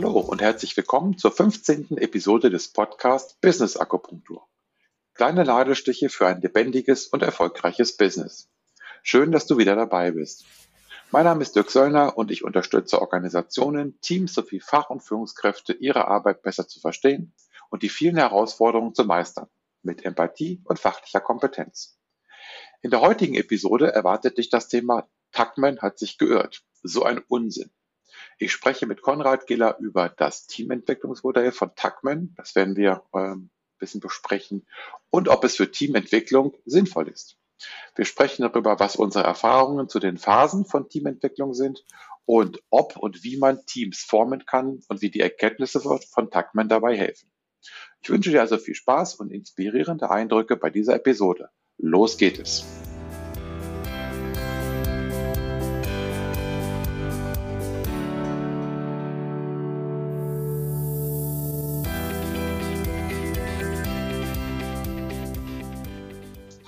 Hallo und herzlich willkommen zur 15. Episode des Podcasts Business Akupunktur. Kleine Ladestiche für ein lebendiges und erfolgreiches Business. Schön, dass du wieder dabei bist. Mein Name ist Dirk Söllner und ich unterstütze Organisationen, Teams sowie Fach- und Führungskräfte, ihre Arbeit besser zu verstehen und die vielen Herausforderungen zu meistern, mit Empathie und fachlicher Kompetenz. In der heutigen Episode erwartet dich das Thema Tuckman hat sich geirrt. So ein Unsinn. Ich spreche mit Konrad Giller über das Teamentwicklungsmodell von Tuckman. Das werden wir ähm, ein bisschen besprechen. Und ob es für Teamentwicklung sinnvoll ist. Wir sprechen darüber, was unsere Erfahrungen zu den Phasen von Teamentwicklung sind und ob und wie man Teams formen kann und wie die Erkenntnisse von Tuckman dabei helfen. Ich wünsche dir also viel Spaß und inspirierende Eindrücke bei dieser Episode. Los geht es!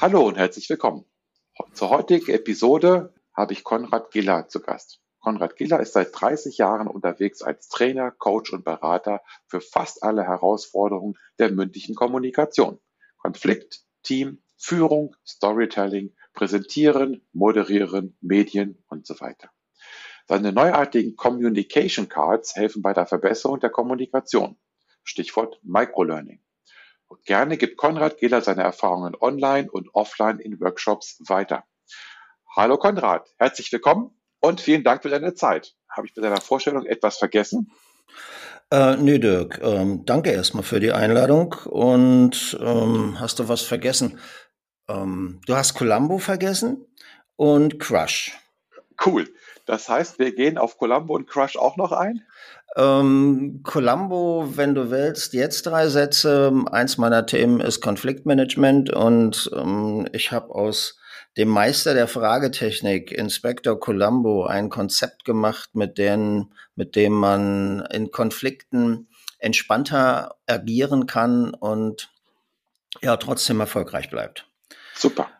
Hallo und herzlich willkommen. Zur heutigen Episode habe ich Konrad Giller zu Gast. Konrad Giller ist seit 30 Jahren unterwegs als Trainer, Coach und Berater für fast alle Herausforderungen der mündlichen Kommunikation. Konflikt, Team, Führung, Storytelling, Präsentieren, Moderieren, Medien und so weiter. Seine neuartigen Communication Cards helfen bei der Verbesserung der Kommunikation. Stichwort Microlearning. Und gerne gibt Konrad Gehler seine Erfahrungen online und offline in Workshops weiter. Hallo Konrad, herzlich willkommen und vielen Dank für deine Zeit. Habe ich bei deiner Vorstellung etwas vergessen? Äh, nee, Dirk, ähm, danke erstmal für die Einladung. Und ähm, hast du was vergessen? Ähm, du hast Columbo vergessen und Crush. Cool. Das heißt, wir gehen auf Columbo und Crush auch noch ein? Ähm, Columbo, wenn du willst, jetzt drei Sätze. Eins meiner Themen ist Konfliktmanagement und ähm, ich habe aus dem Meister der Fragetechnik, Inspector Columbo, ein Konzept gemacht, mit, denen, mit dem man in Konflikten entspannter agieren kann und ja trotzdem erfolgreich bleibt. Super.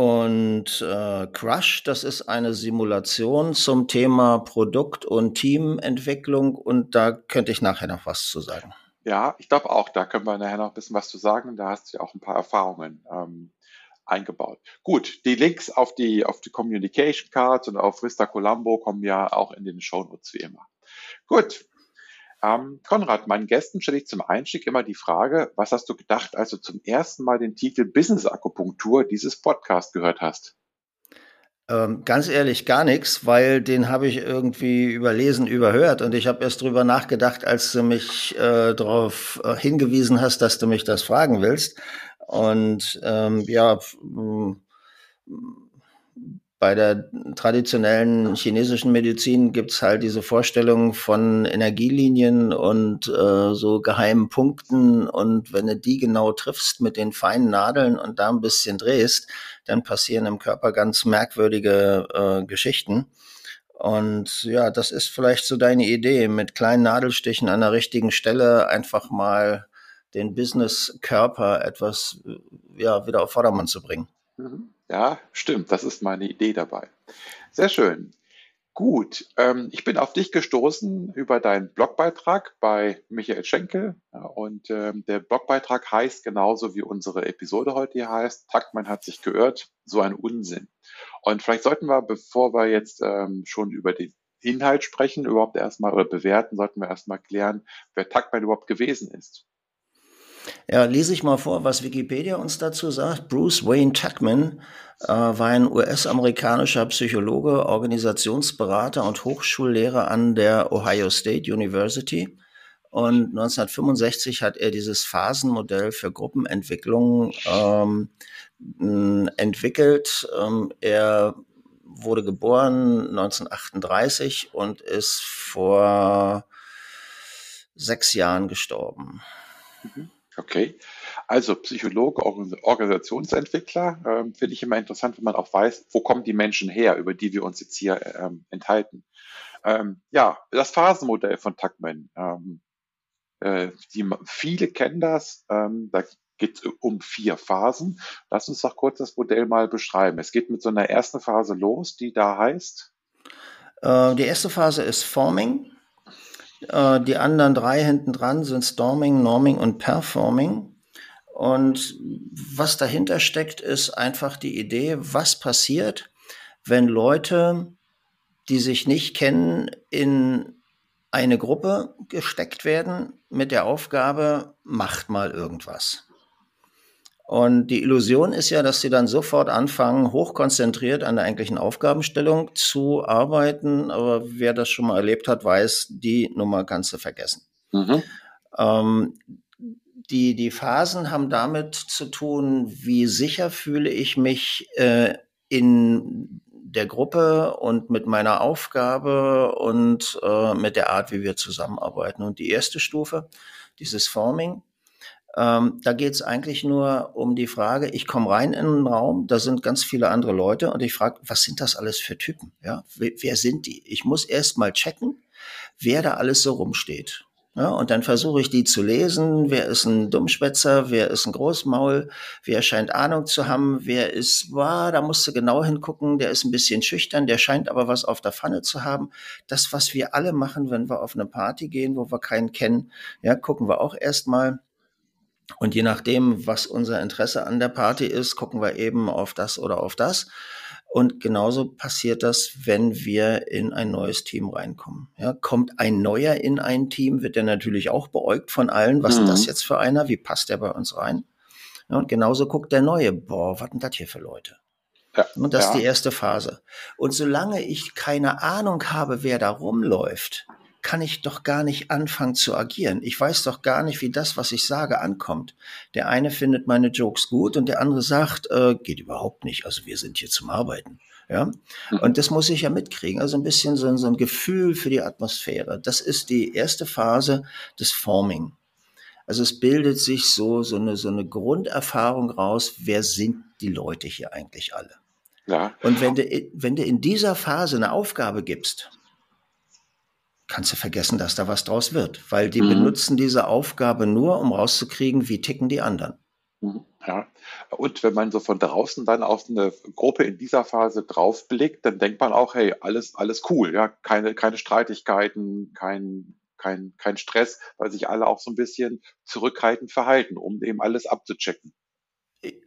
Und äh, Crush, das ist eine Simulation zum Thema Produkt- und Teamentwicklung und da könnte ich nachher noch was zu sagen. Ja, ich glaube auch, da können wir nachher noch ein bisschen was zu sagen. Da hast du ja auch ein paar Erfahrungen ähm, eingebaut. Gut, die Links auf die, auf die Communication Cards und auf Vista Colombo kommen ja auch in den Show Notes wie immer. Gut, ähm, Konrad, meinen Gästen stelle ich zum Einstieg immer die Frage, was hast du gedacht, als du zum ersten Mal den Titel Business Akupunktur dieses Podcast gehört hast? Ähm, ganz ehrlich, gar nichts, weil den habe ich irgendwie überlesen, überhört und ich habe erst drüber nachgedacht, als du mich äh, darauf äh, hingewiesen hast, dass du mich das fragen willst. Und ähm, ja, bei der traditionellen chinesischen Medizin gibt's halt diese Vorstellung von Energielinien und äh, so geheimen Punkten. Und wenn du die genau triffst mit den feinen Nadeln und da ein bisschen drehst, dann passieren im Körper ganz merkwürdige äh, Geschichten. Und ja, das ist vielleicht so deine Idee, mit kleinen Nadelstichen an der richtigen Stelle einfach mal den Business-Körper etwas ja, wieder auf Vordermann zu bringen. Mhm. Ja, stimmt, das ist meine Idee dabei. Sehr schön. Gut, ähm, ich bin auf dich gestoßen über deinen Blogbeitrag bei Michael Schenkel. Und ähm, der Blogbeitrag heißt genauso wie unsere Episode heute hier heißt, Taktmann hat sich geirrt, so ein Unsinn. Und vielleicht sollten wir, bevor wir jetzt ähm, schon über den Inhalt sprechen, überhaupt erstmal oder bewerten, sollten wir erstmal klären, wer Taktmann überhaupt gewesen ist. Ja, lese ich mal vor, was Wikipedia uns dazu sagt. Bruce Wayne Tuckman äh, war ein US-amerikanischer Psychologe, Organisationsberater und Hochschullehrer an der Ohio State University. Und 1965 hat er dieses Phasenmodell für Gruppenentwicklung ähm, entwickelt. Ähm, er wurde geboren 1938 und ist vor sechs Jahren gestorben. Mhm. Okay. Also Psychologe, Organisationsentwickler ähm, finde ich immer interessant, wenn man auch weiß, wo kommen die Menschen her, über die wir uns jetzt hier ähm, enthalten. Ähm, ja, das Phasenmodell von Tuckman. Ähm, äh, die, viele kennen das. Ähm, da geht es um vier Phasen. Lass uns doch kurz das Modell mal beschreiben. Es geht mit so einer ersten Phase los, die da heißt. Äh, die erste Phase ist Forming. Äh, die anderen drei hinten dran sind Storming, Norming und Performing. Und was dahinter steckt, ist einfach die Idee, was passiert, wenn Leute, die sich nicht kennen, in eine Gruppe gesteckt werden mit der Aufgabe, macht mal irgendwas. Und die Illusion ist ja, dass sie dann sofort anfangen, hochkonzentriert an der eigentlichen Aufgabenstellung zu arbeiten. Aber wer das schon mal erlebt hat, weiß, die Nummer kannst du vergessen. Mhm. Ähm, die, die Phasen haben damit zu tun, wie sicher fühle ich mich äh, in der Gruppe und mit meiner Aufgabe und äh, mit der Art, wie wir zusammenarbeiten. Und die erste Stufe, dieses Forming, ähm, da geht es eigentlich nur um die Frage, ich komme rein in einen Raum, da sind ganz viele andere Leute und ich frage, was sind das alles für Typen? Ja, wer, wer sind die? Ich muss erst mal checken, wer da alles so rumsteht. Ja, und dann versuche ich die zu lesen. Wer ist ein Dummschwätzer? Wer ist ein Großmaul? Wer scheint Ahnung zu haben? Wer ist, wow, da musst du genau hingucken. Der ist ein bisschen schüchtern. Der scheint aber was auf der Pfanne zu haben. Das, was wir alle machen, wenn wir auf eine Party gehen, wo wir keinen kennen, ja, gucken wir auch erstmal. Und je nachdem, was unser Interesse an der Party ist, gucken wir eben auf das oder auf das. Und genauso passiert das, wenn wir in ein neues Team reinkommen. Ja, kommt ein neuer in ein Team, wird er natürlich auch beäugt von allen. Was mhm. ist das mhm. jetzt für einer? Wie passt der bei uns rein? Ja, und genauso guckt der Neue. Boah, was sind das hier für Leute? Ja, und das ja. ist die erste Phase. Und solange ich keine Ahnung habe, wer da rumläuft, kann ich doch gar nicht anfangen zu agieren. Ich weiß doch gar nicht, wie das, was ich sage, ankommt. Der eine findet meine Jokes gut und der andere sagt, äh, geht überhaupt nicht. Also wir sind hier zum Arbeiten. Ja, mhm. und das muss ich ja mitkriegen. Also ein bisschen so, so ein Gefühl für die Atmosphäre. Das ist die erste Phase des Forming. Also es bildet sich so, so eine, so eine Grunderfahrung raus. Wer sind die Leute hier eigentlich alle? Ja. Und wenn du, wenn du in dieser Phase eine Aufgabe gibst, kannst du vergessen, dass da was draus wird, weil die mhm. benutzen diese Aufgabe nur, um rauszukriegen, wie ticken die anderen. Mhm. Ja, und wenn man so von draußen dann auf eine Gruppe in dieser Phase draufblickt, dann denkt man auch, hey, alles, alles cool, ja, keine, keine Streitigkeiten, kein, kein, kein Stress, weil sich alle auch so ein bisschen zurückhaltend verhalten, um eben alles abzuchecken.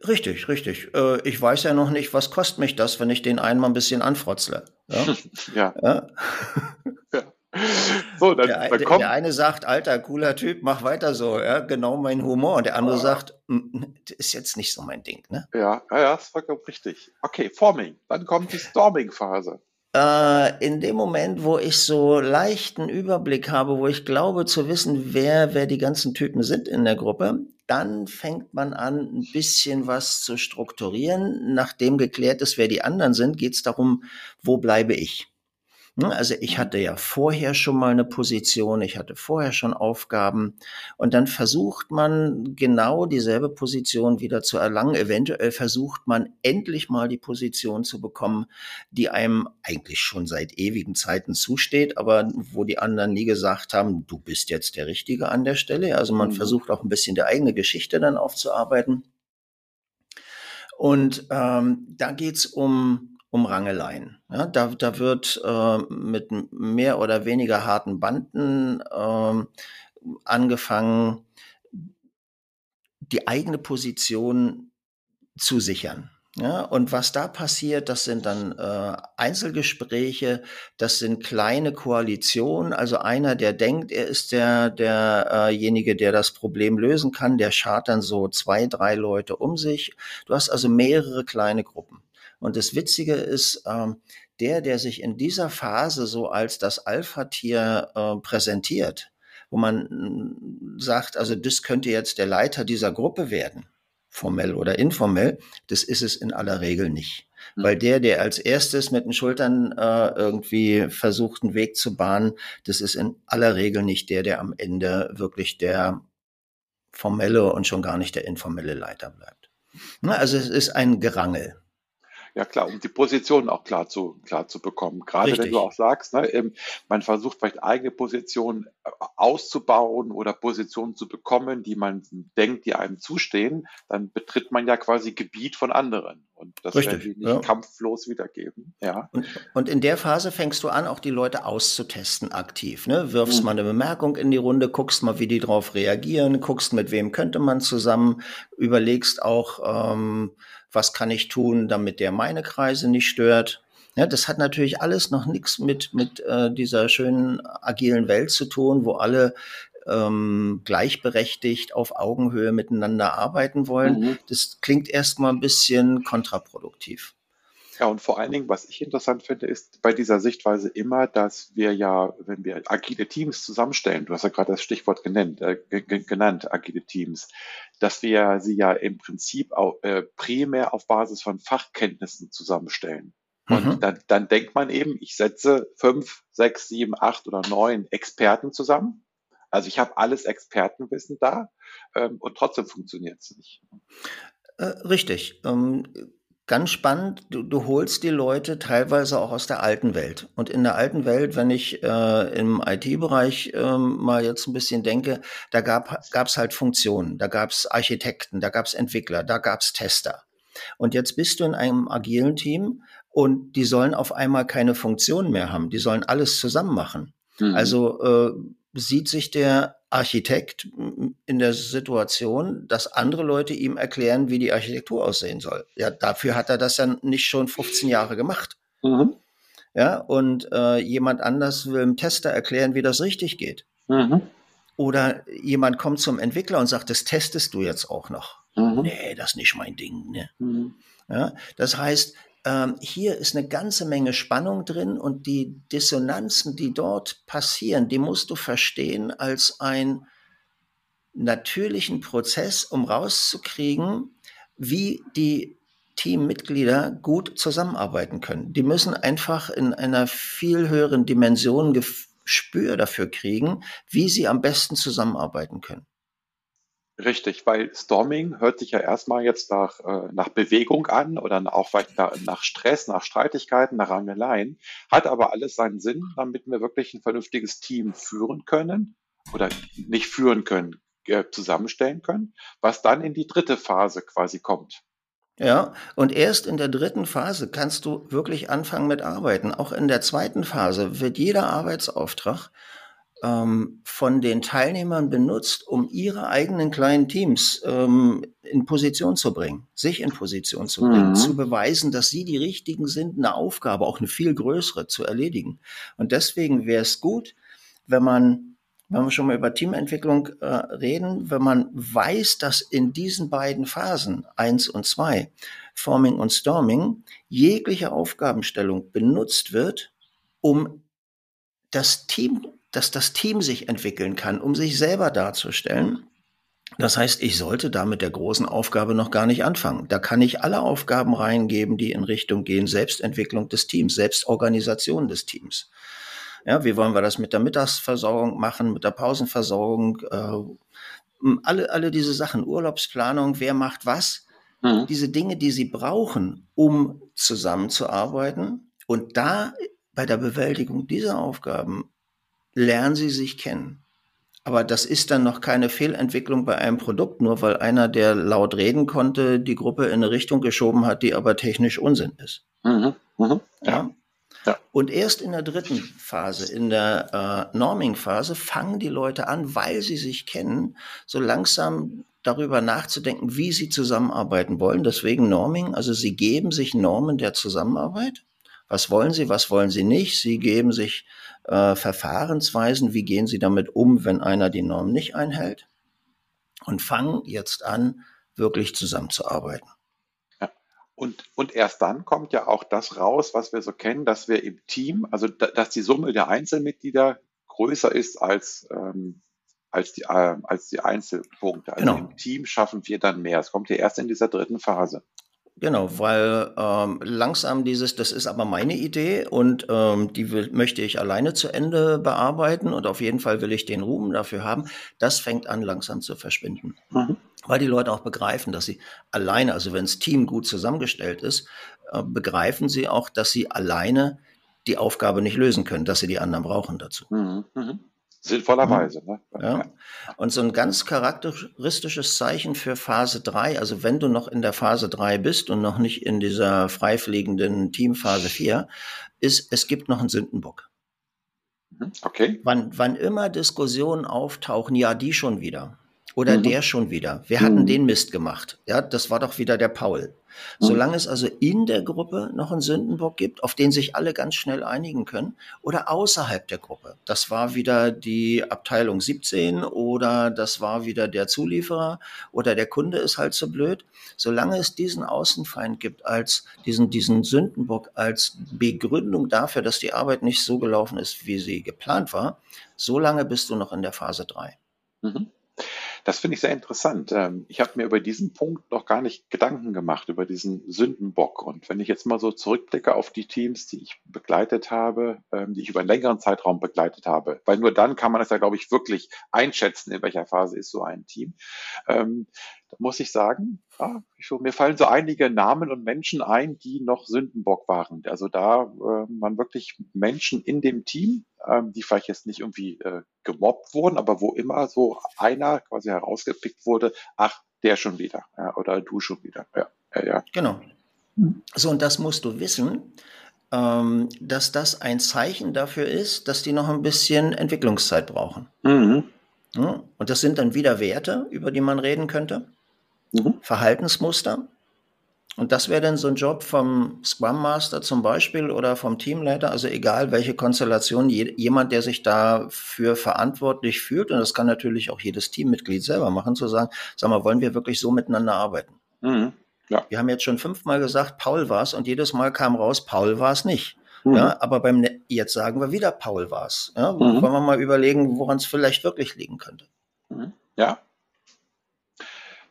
Richtig, richtig. Äh, ich weiß ja noch nicht, was kostet mich das, wenn ich den einmal ein bisschen anfrotzle. Ja. ja. ja. Ja. So, dann, der, dann kommt. Der eine sagt, alter, cooler Typ, mach weiter so, ja, genau mein Humor. Und der andere ah. sagt, ist jetzt nicht so mein Ding, ne? Ja, ja, ja, ist vollkommen richtig. Okay, Forming. Dann kommt die Storming-Phase. Äh, in dem Moment, wo ich so leichten Überblick habe, wo ich glaube zu wissen, wer, wer die ganzen Typen sind in der Gruppe, dann fängt man an, ein bisschen was zu strukturieren. Nachdem geklärt ist, wer die anderen sind, geht es darum, wo bleibe ich? Ne, also ich hatte ja vorher schon mal eine Position, ich hatte vorher schon Aufgaben und dann versucht man genau dieselbe Position wieder zu erlangen. Eventuell versucht man endlich mal die Position zu bekommen, die einem eigentlich schon seit ewigen Zeiten zusteht, aber wo die anderen nie gesagt haben, du bist jetzt der Richtige an der Stelle. Also man mhm. versucht auch ein bisschen die eigene Geschichte dann aufzuarbeiten. Und ähm, da geht's um um Rangeleien. Ja, da, da wird äh, mit mehr oder weniger harten Banden äh, angefangen, die eigene Position zu sichern. Ja, und was da passiert, das sind dann äh, Einzelgespräche, das sind kleine Koalitionen. Also einer, der denkt, er ist der derjenige, der das Problem lösen kann, der schart dann so zwei, drei Leute um sich. Du hast also mehrere kleine Gruppen. Und das Witzige ist, ähm, der, der sich in dieser Phase so als das Alpha-Tier äh, präsentiert, wo man mm, sagt, also das könnte jetzt der Leiter dieser Gruppe werden, formell oder informell, das ist es in aller Regel nicht. Mhm. Weil der, der als erstes mit den Schultern äh, irgendwie versucht, einen Weg zu bahnen, das ist in aller Regel nicht der, der am Ende wirklich der formelle und schon gar nicht der informelle Leiter bleibt. Na, also es ist ein Gerangel. Ja klar, um die Position auch klar zu, klar zu bekommen. Gerade Richtig. wenn du auch sagst, ne, ähm, man versucht vielleicht eigene Positionen äh, auszubauen oder Positionen zu bekommen, die man denkt, die einem zustehen, dann betritt man ja quasi Gebiet von anderen. Und das Richtig, werden die nicht ja. kampflos wiedergeben. Ja. Und, und, in der Phase fängst du an, auch die Leute auszutesten aktiv. Ne? Wirfst mhm. mal eine Bemerkung in die Runde, guckst mal, wie die darauf reagieren, guckst, mit wem könnte man zusammen, überlegst auch, ähm, was kann ich tun, damit der meine Kreise nicht stört. Ja, das hat natürlich alles noch nichts mit, mit äh, dieser schönen agilen Welt zu tun, wo alle ähm, gleichberechtigt auf Augenhöhe miteinander arbeiten wollen. Mhm. Das klingt erstmal ein bisschen kontraproduktiv. Ja, und vor allen Dingen, was ich interessant finde, ist bei dieser Sichtweise immer, dass wir ja, wenn wir agile Teams zusammenstellen, du hast ja gerade das Stichwort genannt, äh, genannt agile Teams, dass wir sie ja im Prinzip auch, äh, primär auf Basis von Fachkenntnissen zusammenstellen. Und mhm. dann, dann denkt man eben, ich setze fünf, sechs, sieben, acht oder neun Experten zusammen. Also ich habe alles Expertenwissen da ähm, und trotzdem funktioniert es nicht. Äh, richtig. Ähm, Ganz spannend, du, du holst die Leute teilweise auch aus der alten Welt. Und in der alten Welt, wenn ich äh, im IT-Bereich äh, mal jetzt ein bisschen denke, da gab es halt Funktionen, da gab es Architekten, da gab es Entwickler, da gab es Tester. Und jetzt bist du in einem agilen Team und die sollen auf einmal keine Funktionen mehr haben, die sollen alles zusammen machen. Mhm. Also äh, sieht sich der Architekt in der Situation, dass andere Leute ihm erklären, wie die Architektur aussehen soll. Ja, dafür hat er das dann nicht schon 15 Jahre gemacht. Mhm. Ja, und äh, jemand anders will dem Tester erklären, wie das richtig geht. Mhm. Oder jemand kommt zum Entwickler und sagt, das testest du jetzt auch noch. Mhm. Nee, das ist nicht mein Ding. Ne? Mhm. Ja, das heißt, ähm, hier ist eine ganze Menge Spannung drin und die Dissonanzen, die dort passieren, die musst du verstehen als einen natürlichen Prozess, um rauszukriegen, wie die Teammitglieder gut zusammenarbeiten können. Die müssen einfach in einer viel höheren Dimension Gespür dafür kriegen, wie sie am besten zusammenarbeiten können. Richtig, weil Storming hört sich ja erstmal jetzt nach, äh, nach Bewegung an oder auch vielleicht nach, nach Stress, nach Streitigkeiten, nach Rangeleien, hat aber alles seinen Sinn, damit wir wirklich ein vernünftiges Team führen können oder nicht führen können, äh, zusammenstellen können, was dann in die dritte Phase quasi kommt. Ja, und erst in der dritten Phase kannst du wirklich anfangen mit Arbeiten. Auch in der zweiten Phase wird jeder Arbeitsauftrag ähm, von den Teilnehmern benutzt, um ihre eigenen kleinen Teams ähm, in Position zu bringen, sich in Position zu bringen, mhm. zu beweisen, dass sie die Richtigen sind, eine Aufgabe, auch eine viel größere, zu erledigen. Und deswegen wäre es gut, wenn man, wenn wir schon mal über Teamentwicklung äh, reden, wenn man weiß, dass in diesen beiden Phasen, eins und zwei, Forming und Storming, jegliche Aufgabenstellung benutzt wird, um das Team dass das Team sich entwickeln kann, um sich selber darzustellen. Das heißt, ich sollte da mit der großen Aufgabe noch gar nicht anfangen. Da kann ich alle Aufgaben reingeben, die in Richtung gehen, Selbstentwicklung des Teams, Selbstorganisation des Teams. Ja, wie wollen wir das mit der Mittagsversorgung machen, mit der Pausenversorgung, äh, alle, alle diese Sachen, Urlaubsplanung, wer macht was, mhm. diese Dinge, die sie brauchen, um zusammenzuarbeiten. Und da bei der Bewältigung dieser Aufgaben lernen sie sich kennen. Aber das ist dann noch keine Fehlentwicklung bei einem Produkt, nur weil einer, der laut reden konnte, die Gruppe in eine Richtung geschoben hat, die aber technisch Unsinn ist. Mhm, mh, ja. ja. Und erst in der dritten Phase, in der äh, Norming-Phase, fangen die Leute an, weil sie sich kennen, so langsam darüber nachzudenken, wie sie zusammenarbeiten wollen. Deswegen Norming, also sie geben sich Normen der Zusammenarbeit. Was wollen sie, was wollen sie nicht? Sie geben sich äh, Verfahrensweisen, wie gehen Sie damit um, wenn einer die Norm nicht einhält und fangen jetzt an, wirklich zusammenzuarbeiten. Ja. Und, und erst dann kommt ja auch das raus, was wir so kennen, dass wir im Team, also da, dass die Summe der Einzelmitglieder größer ist als, ähm, als, die, äh, als die Einzelpunkte. Also genau. im Team schaffen wir dann mehr. Es kommt ja erst in dieser dritten Phase. Genau, weil ähm, langsam dieses, das ist aber meine Idee und ähm, die will, möchte ich alleine zu Ende bearbeiten und auf jeden Fall will ich den Ruhm dafür haben. Das fängt an langsam zu verschwinden, mhm. weil die Leute auch begreifen, dass sie alleine, also wenn das Team gut zusammengestellt ist, äh, begreifen sie auch, dass sie alleine die Aufgabe nicht lösen können, dass sie die anderen brauchen dazu. Mhm. Mhm. Sinnvollerweise. Ne? Ja. Und so ein ganz charakteristisches Zeichen für Phase 3, also wenn du noch in der Phase 3 bist und noch nicht in dieser freifliegenden Teamphase 4, ist, es gibt noch einen Sündenbock. Mhm. Okay. Wann, wann immer Diskussionen auftauchen, ja, die schon wieder. Oder mhm. der schon wieder. Wir hatten mhm. den Mist gemacht. Ja, das war doch wieder der Paul. Mhm. Solange es also in der Gruppe noch einen Sündenbock gibt, auf den sich alle ganz schnell einigen können, oder außerhalb der Gruppe. Das war wieder die Abteilung 17 oder das war wieder der Zulieferer oder der Kunde ist halt so blöd. Solange es diesen Außenfeind gibt als diesen, diesen Sündenbock als Begründung dafür, dass die Arbeit nicht so gelaufen ist, wie sie geplant war, solange bist du noch in der Phase 3. Mhm. Das finde ich sehr interessant. Ähm, ich habe mir über diesen Punkt noch gar nicht Gedanken gemacht, über diesen Sündenbock. Und wenn ich jetzt mal so zurückblicke auf die Teams, die ich begleitet habe, ähm, die ich über einen längeren Zeitraum begleitet habe, weil nur dann kann man es ja, glaube ich, wirklich einschätzen, in welcher Phase ist so ein Team. Muss ich sagen, ja, mir fallen so einige Namen und Menschen ein, die noch Sündenbock waren. Also da äh, man wirklich Menschen in dem Team, ähm, die vielleicht jetzt nicht irgendwie äh, gemobbt wurden, aber wo immer so einer quasi herausgepickt wurde, ach, der schon wieder, ja, oder du schon wieder. Ja, ja, ja. Genau. So, und das musst du wissen, ähm, dass das ein Zeichen dafür ist, dass die noch ein bisschen Entwicklungszeit brauchen. Mhm. Ja, und das sind dann wieder Werte, über die man reden könnte. Mhm. Verhaltensmuster. Und das wäre dann so ein Job vom Scrum Master zum Beispiel oder vom Teamleiter, also egal welche Konstellation, jemand, der sich dafür verantwortlich fühlt, und das kann natürlich auch jedes Teammitglied selber machen, zu sagen, sag mal, wollen wir wirklich so miteinander arbeiten? Mhm. Ja. Wir haben jetzt schon fünfmal gesagt, Paul war es, und jedes Mal kam raus, Paul war es nicht. Mhm. Ja, aber beim jetzt sagen wir wieder, Paul war es. Ja, mhm. Wollen wir mal überlegen, woran es vielleicht wirklich liegen könnte. Mhm. Ja,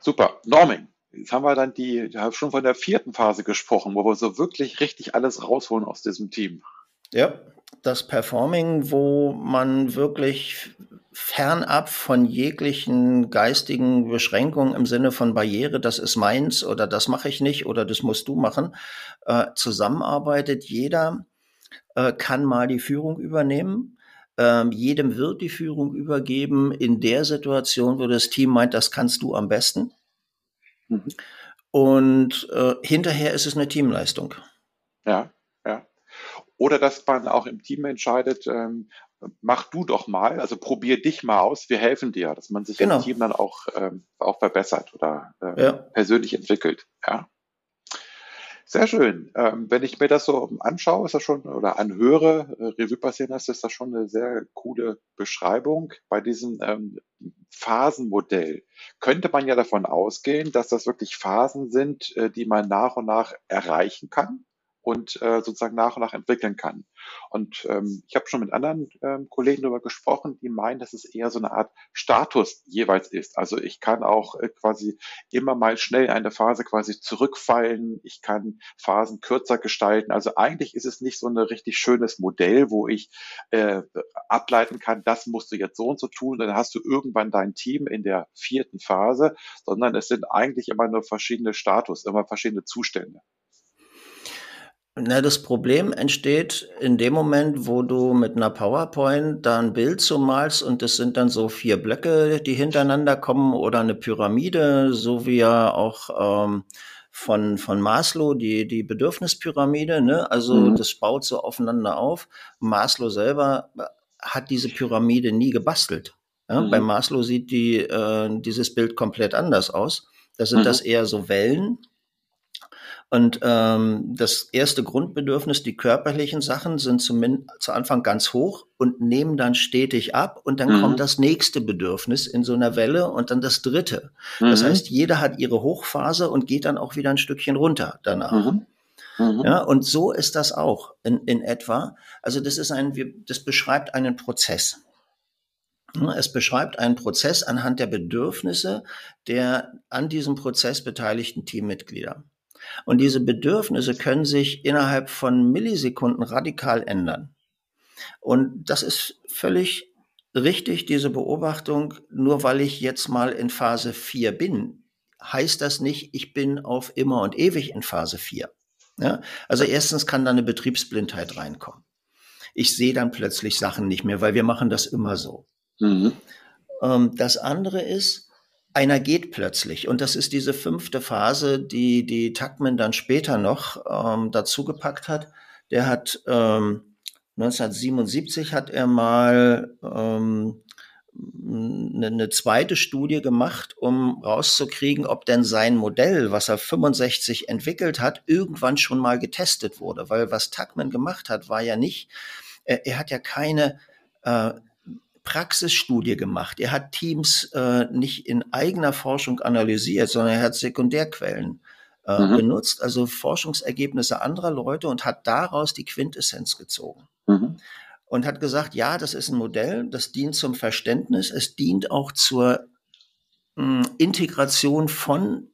Super. Norming. Jetzt haben wir dann die, ich habe schon von der vierten Phase gesprochen, wo wir so wirklich richtig alles rausholen aus diesem Team. Ja, das Performing, wo man wirklich fernab von jeglichen geistigen Beschränkungen im Sinne von Barriere, das ist meins oder das mache ich nicht oder das musst du machen, äh, zusammenarbeitet. Jeder äh, kann mal die Führung übernehmen. Ähm, jedem wird die Führung übergeben in der Situation, wo das Team meint, das kannst du am besten. Mhm. Und äh, hinterher ist es eine Teamleistung. Ja, ja. Oder dass man auch im Team entscheidet, ähm, mach du doch mal, also probier dich mal aus, wir helfen dir, dass man sich genau. im Team dann auch, ähm, auch verbessert oder äh, ja. persönlich entwickelt. Ja. Sehr schön. Ähm, wenn ich mir das so anschaue, ist das schon oder anhöre, äh, Revue passieren lässt, ist das schon eine sehr coole Beschreibung. Bei diesem ähm, Phasenmodell könnte man ja davon ausgehen, dass das wirklich Phasen sind, äh, die man nach und nach erreichen kann und äh, sozusagen nach und nach entwickeln kann. Und ähm, ich habe schon mit anderen ähm, Kollegen darüber gesprochen, die meinen, dass es eher so eine Art Status jeweils ist. Also ich kann auch äh, quasi immer mal schnell in eine Phase quasi zurückfallen. Ich kann Phasen kürzer gestalten. Also eigentlich ist es nicht so ein richtig schönes Modell, wo ich äh, ableiten kann, das musst du jetzt so und so tun. Dann hast du irgendwann dein Team in der vierten Phase, sondern es sind eigentlich immer nur verschiedene Status, immer verschiedene Zustände. Na, das Problem entsteht in dem Moment, wo du mit einer PowerPoint da ein Bild so malst und das sind dann so vier Blöcke, die hintereinander kommen oder eine Pyramide, so wie ja auch ähm, von, von Maslow, die, die Bedürfnispyramide, ne? Also mhm. das baut so aufeinander auf. Maslow selber hat diese Pyramide nie gebastelt. Ja? Mhm. Bei Maslow sieht die, äh, dieses Bild komplett anders aus. Da sind mhm. das eher so Wellen, und ähm, das erste Grundbedürfnis, die körperlichen Sachen, sind zum, zu Anfang ganz hoch und nehmen dann stetig ab. Und dann mhm. kommt das nächste Bedürfnis in so einer Welle und dann das dritte. Mhm. Das heißt, jeder hat ihre Hochphase und geht dann auch wieder ein Stückchen runter danach. Mhm. mhm. Ja, und so ist das auch in, in etwa. Also das ist ein, das beschreibt einen Prozess. Es beschreibt einen Prozess anhand der Bedürfnisse der an diesem Prozess beteiligten Teammitglieder. Und diese Bedürfnisse können sich innerhalb von Millisekunden radikal ändern. Und das ist völlig richtig, diese Beobachtung. Nur weil ich jetzt mal in Phase 4 bin, heißt das nicht, ich bin auf immer und ewig in Phase 4. Ja? Also erstens kann da eine Betriebsblindheit reinkommen. Ich sehe dann plötzlich Sachen nicht mehr, weil wir machen das immer so. Mhm. Ähm, das andere ist, einer geht plötzlich. Und das ist diese fünfte Phase, die, die Tuckman dann später noch ähm, dazu gepackt hat. Der hat ähm, 1977 hat er mal ähm, eine, zweite Studie gemacht, um rauszukriegen, ob denn sein Modell, was er 65 entwickelt hat, irgendwann schon mal getestet wurde. Weil was Tuckman gemacht hat, war ja nicht, er, er hat ja keine äh, Praxisstudie gemacht. Er hat Teams äh, nicht in eigener Forschung analysiert, sondern er hat Sekundärquellen äh, mhm. benutzt, also Forschungsergebnisse anderer Leute und hat daraus die Quintessenz gezogen. Mhm. Und hat gesagt, ja, das ist ein Modell, das dient zum Verständnis, es dient auch zur mh, hm, Integration von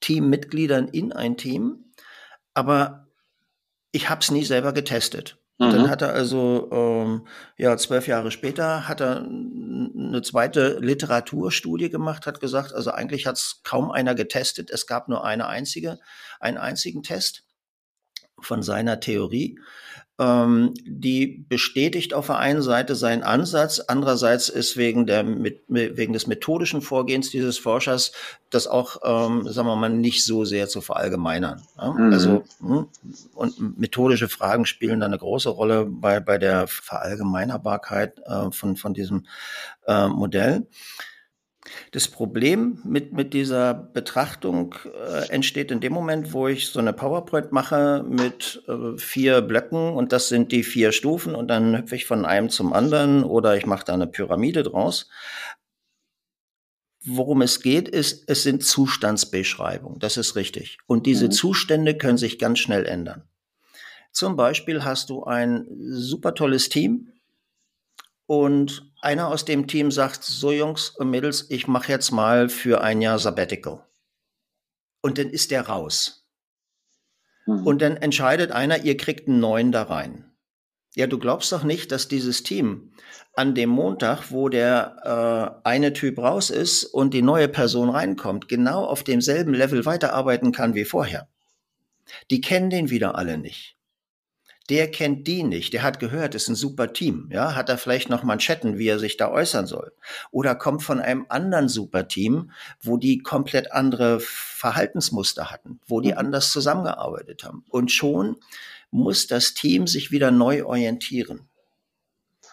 Teammitgliedern in ein Team, aber ich habe es nie selber getestet. Mhm. Dann hat er also, ähm, ja, zwölf Jahre später hat er eine zweite Literaturstudie gemacht, hat gesagt, also eigentlich hat es kaum einer getestet. Es gab nur eine einzige, einen einzigen Test von seiner Theorie ähm, die bestätigt auf der einen Seite seinen Ansatz, andererseits ist wegen, der, mit, wegen des methodischen Vorgehens dieses Forschers das auch, ähm, sagen wir mal, nicht so sehr zu verallgemeinern. Ja? Mhm. Also, hm, und methodische Fragen spielen da eine große Rolle bei, bei der Verallgemeinerbarkeit äh, von, von diesem äh, Modell. Das Problem mit, mit dieser Betrachtung äh, entsteht in dem Moment, wo ich so eine PowerPoint mache mit äh, vier Blöcken und das sind die vier Stufen und dann hüpfe ich von einem zum anderen oder ich mache da eine Pyramide draus. Worum es geht, ist, es sind Zustandsbeschreibungen. Das ist richtig. Und diese mhm. Zustände können sich ganz schnell ändern. Zum Beispiel hast du ein super tolles Team, und einer aus dem Team sagt, so Jungs und Mädels, ich mache jetzt mal für ein Jahr Sabbatical. Und dann ist der raus. Mhm. Und dann entscheidet einer, ihr kriegt einen neuen da rein. Ja, du glaubst doch nicht, dass dieses Team an dem Montag, wo der äh, eine Typ raus ist und die neue Person reinkommt, genau auf demselben Level weiterarbeiten kann wie vorher. Die kennen den wieder alle nicht der kennt die nicht. Der hat gehört, ist ein super Team. Ja, hat er vielleicht noch Manschetten, wie er sich da äußern soll? Oder kommt von einem anderen super Team, wo die komplett andere Verhaltensmuster hatten, wo die mhm. anders zusammengearbeitet haben. Und schon muss das Team sich wieder neu orientieren.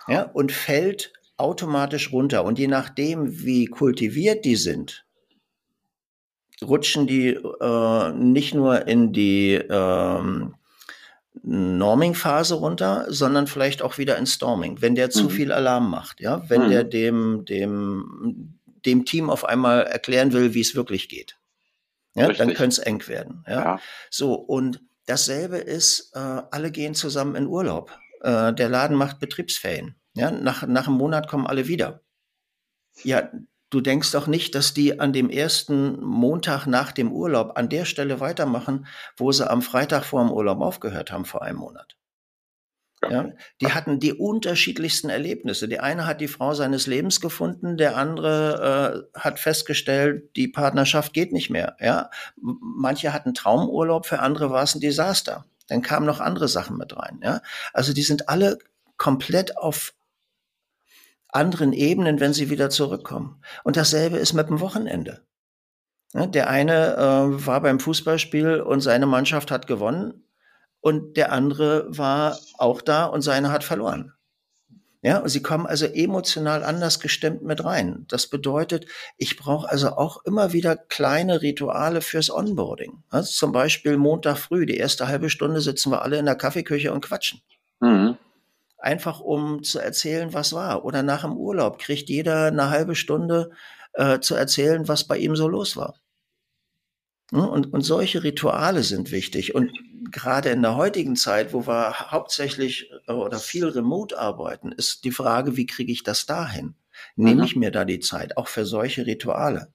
Ja, und fällt automatisch runter. Und je nachdem, wie kultiviert die sind, rutschen die äh, nicht nur in die ähm, Norming-Phase runter, sondern vielleicht auch wieder in Storming, wenn der mhm. zu viel Alarm macht, ja, wenn mhm. der dem, dem, dem Team auf einmal erklären will, wie es wirklich geht. Ja, Richtig. dann könnte es eng werden. Ja? ja? So, und dasselbe ist, äh, alle gehen zusammen in Urlaub. Äh, der Laden macht Betriebsferien. Ja? Nach, nach einem Monat kommen alle wieder. Ja, Du denkst doch nicht, dass die an dem ersten Montag nach dem Urlaub an der Stelle weitermachen, wo sie am Freitag vor dem Urlaub aufgehört haben vor einem Monat. Ja. ja. die hatten die unterschiedlichsten Erlebnisse. Der eine hat die Frau seines Lebens gefunden, der andere äh, hat festgestellt, die Partnerschaft geht nicht mehr. Ja, manche hatten Traumurlaub, für andere war es ein Desaster. Dann kamen noch andere Sachen mit rein. Ja, also die sind alle komplett auf anderen Ebenen, wenn sie wieder zurückkommen. Und dasselbe ist mit dem Wochenende. Der eine äh, war beim Fußballspiel und seine Mannschaft hat gewonnen und der andere war auch da und seine hat verloren. Ja, und sie kommen also emotional anders gestimmt mit rein. Das bedeutet, ich brauche also auch immer wieder kleine Rituale fürs Onboarding. Also zum Beispiel Montag früh, die erste halbe Stunde sitzen wir alle in der Kaffeeküche und quatschen. Mhm einfach um zu erzählen, was war. Oder nach dem Urlaub kriegt jeder eine halbe Stunde äh, zu erzählen, was bei ihm so los war. Hm, und, und solche Rituale sind wichtig. Und gerade in der heutigen Zeit, wo wir hauptsächlich äh, oder viel remote arbeiten, ist die Frage, wie kriege ich das dahin? Nehme mhm. ich mir da die Zeit, auch für solche Rituale?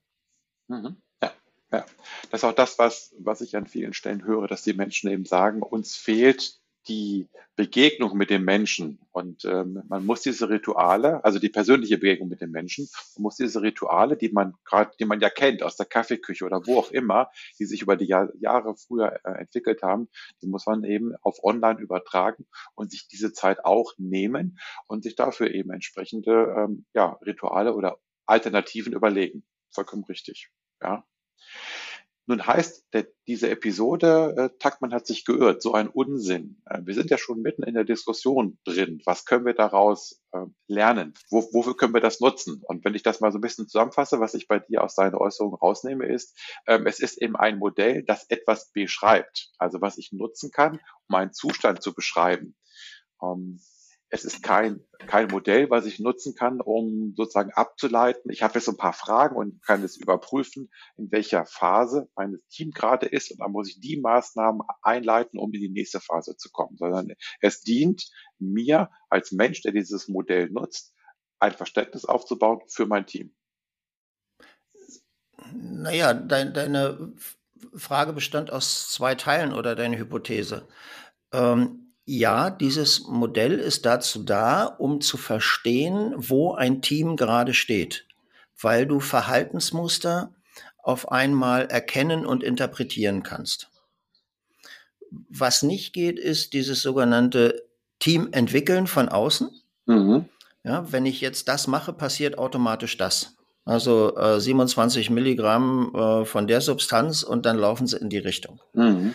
Mhm. Ja, Ja, das ist auch das, was, was ich an vielen Stellen höre, dass die Menschen eben sagen, uns fehlt die Begegnung mit dem Menschen. Und ähm, man muss diese Rituale, also die persönliche Begegnung mit dem Menschen, man muss diese Rituale, die man gerade, die man ja kennt aus der Kaffeeküche oder wo auch immer, die sich über die Jahr, Jahre früher äh, entwickelt haben, die muss man eben auf Online übertragen und sich diese Zeit auch nehmen und sich dafür eben entsprechende ähm, ja, Rituale oder Alternativen überlegen. Vollkommen richtig. Ja. Nun heißt der, diese Episode, äh, Tackmann hat sich geirrt, so ein Unsinn. Äh, wir sind ja schon mitten in der Diskussion drin. Was können wir daraus äh, lernen? Wo, wofür können wir das nutzen? Und wenn ich das mal so ein bisschen zusammenfasse, was ich bei dir aus deiner Äußerung rausnehme, ist, ähm, es ist eben ein Modell, das etwas beschreibt. Also was ich nutzen kann, um einen Zustand zu beschreiben. Ähm, es ist kein, kein Modell, was ich nutzen kann, um sozusagen abzuleiten. Ich habe jetzt ein paar Fragen und kann es überprüfen, in welcher Phase mein Team gerade ist. Und dann muss ich die Maßnahmen einleiten, um in die nächste Phase zu kommen. Sondern es dient mir als Mensch, der dieses Modell nutzt, ein Verständnis aufzubauen für mein Team. Naja, dein, deine Frage bestand aus zwei Teilen oder deine Hypothese. Ähm, ja, dieses Modell ist dazu da, um zu verstehen, wo ein Team gerade steht, weil du Verhaltensmuster auf einmal erkennen und interpretieren kannst. Was nicht geht, ist dieses sogenannte Team entwickeln von außen. Mhm. Ja, wenn ich jetzt das mache, passiert automatisch das. Also äh, 27 Milligramm äh, von der Substanz und dann laufen sie in die Richtung. Mhm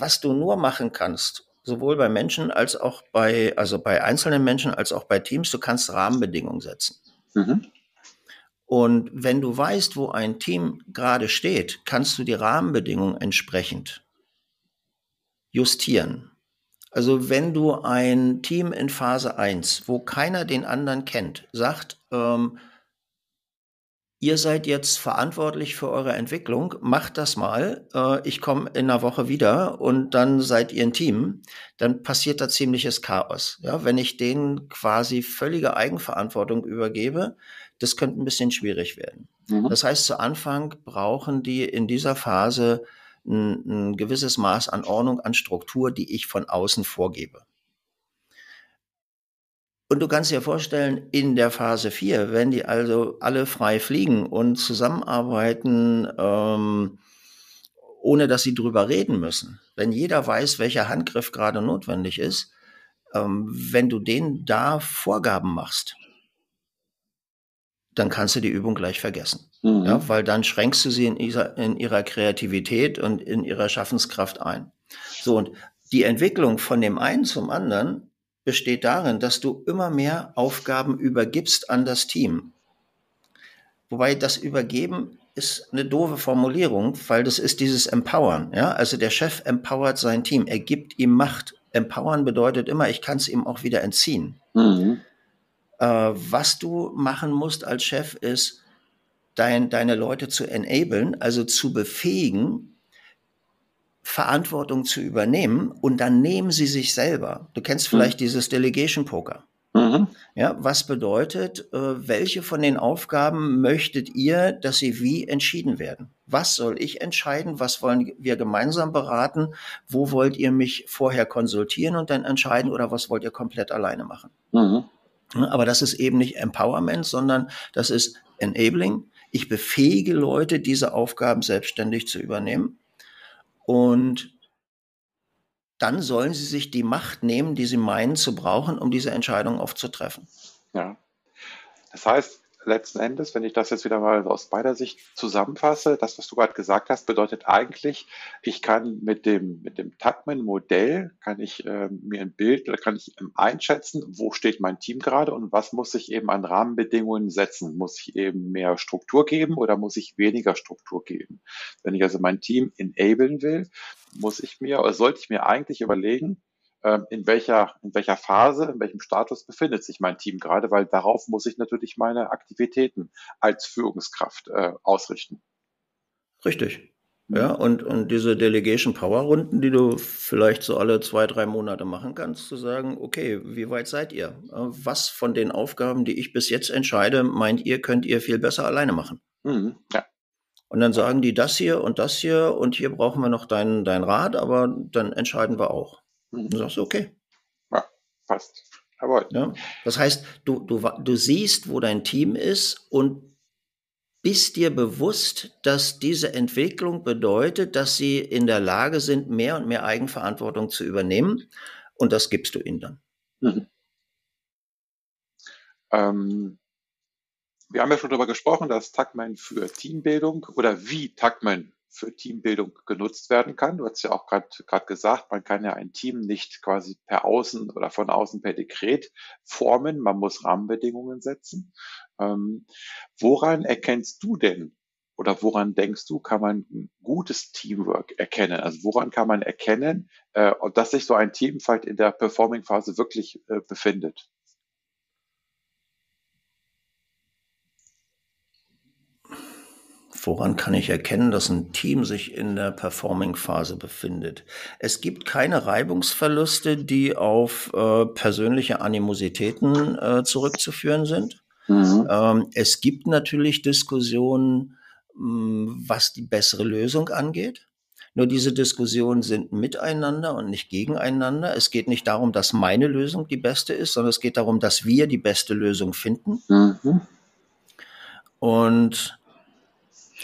was du nur machen kannst, sowohl bei Menschen als auch bei, also bei einzelnen Menschen als auch bei Teams, du kannst Rahmenbedingungen setzen. Mhm. Und wenn du weißt, wo ein Team gerade steht, kannst du die Rahmenbedingungen entsprechend justieren. Also wenn du ein Team in Phase 1, wo keiner den anderen kennt, sagt, ähm, ihr seid jetzt verantwortlich für eure Entwicklung, macht das mal, äh, ich komme in einer Woche wieder und dann seid ihr ein Team, dann passiert da ziemliches Chaos. Ja, wenn ich denen quasi völlige Eigenverantwortung übergebe, das könnte ein bisschen schwierig werden. Mhm. Das heißt, zu Anfang brauchen die in dieser Phase ein, ein gewisses Maß an Ordnung, an Struktur, die ich von außen vorgebe. Und du kannst dir vorstellen, in der Phase 4, wenn die also alle frei fliegen und zusammenarbeiten, ähm, ohne dass sie drüber reden müssen, wenn jeder weiß, welcher Handgriff gerade notwendig ist, ähm, wenn du denen da Vorgaben machst, dann kannst du die Übung gleich vergessen. Mhm. Ja, weil dann schränkst du sie in ihrer, in ihrer Kreativität und in ihrer Schaffenskraft ein. So, und die Entwicklung von dem einen zum anderen besteht darin, dass du immer mehr Aufgaben übergibst an das Team. Wobei das Übergeben ist eine doofe Formulierung, weil das ist dieses Empowern. Ja? Also der Chef empowert sein Team, er gibt ihm Macht. Empowern bedeutet immer, ich kann es ihm auch wieder entziehen. Mhm. Äh, was du machen musst als Chef ist, dein, deine Leute zu enablen, also zu befähigen, Verantwortung zu übernehmen und dann nehmen sie sich selber. Du kennst mhm. vielleicht mhm. dieses Delegation Poker. Mhm. Ja, was bedeutet, äh, welche von den Aufgaben möchtet ihr, dass sie wie entschieden werden? Was soll ich entscheiden? Was wollen wir gemeinsam beraten? Wo wollt ihr mich vorher konsultieren und dann entscheiden oder was wollt ihr komplett alleine machen? Mhm. Aber das ist eben nicht Empowerment, sondern das ist Enabling. Ich befähige Leute, diese Aufgaben selbstständig zu übernehmen. Und dann sollen sie sich die Macht nehmen, die sie meinen zu brauchen, um diese Entscheidung oft zu treffen. Ja. Das heißt, letzten Endes, wenn ich das jetzt wieder mal aus beider Sicht zusammenfasse, das, was du gerade gesagt hast, bedeutet eigentlich, ich kann mit dem, mit dem Tuckman-Modell, kann ich äh, mir ein Bild oder kann ich ähm, einschätzen, wo steht mein Team gerade und was muss ich eben an Rahmenbedingungen setzen? Muss ich eben mehr Struktur geben oder muss ich weniger Struktur geben? Wenn ich also mein Team enablen will, muss ich mir oder sollte ich mir eigentlich überlegen, in welcher, in welcher Phase, in welchem Status befindet sich mein Team gerade, weil darauf muss ich natürlich meine Aktivitäten als Führungskraft äh, ausrichten. Richtig. Ja, und, und diese Delegation Power Runden, die du vielleicht so alle zwei, drei Monate machen kannst, zu sagen, okay, wie weit seid ihr? Äh, was von den Aufgaben, die ich bis jetzt entscheide, meint ihr, könnt ihr viel besser alleine machen? Mhm, ja. Und dann sagen die das hier und das hier und hier brauchen wir noch deinen dein Rat, aber dann entscheiden wir auch. Mhm. Und du sagst, okay. Ja, passt. Jawohl. Ja, das heißt, du, du, du siehst, wo dein Team ist und bist dir bewusst, dass diese Entwicklung bedeutet, dass sie in der Lage sind, mehr und mehr Eigenverantwortung zu übernehmen. Und das gibst du ihnen dann. Mhm. Ähm, wir haben ja schon darüber gesprochen, dass Tuckman für Teambildung oder wie Tuckman für Teambildung genutzt werden kann. Du hast ja auch gerade gesagt, man kann ja ein Team nicht quasi per Außen oder von außen per Dekret formen. Man muss Rahmenbedingungen setzen. Ähm, woran erkennst du denn oder woran denkst du, kann man gutes Teamwork erkennen? Also woran kann man erkennen, äh, dass sich so ein Team vielleicht in der Performing-Phase wirklich äh, befindet? Woran kann ich erkennen, dass ein Team sich in der Performing-Phase befindet? Es gibt keine Reibungsverluste, die auf äh, persönliche Animositäten äh, zurückzuführen sind. Mhm. Ähm, es gibt natürlich Diskussionen, mh, hm, was die bessere Lösung angeht. Nur diese Diskussionen sind miteinander und nicht gegeneinander. Es geht nicht darum, dass meine Lösung die beste ist, sondern es geht darum, dass wir die beste Lösung finden. Mhm. Und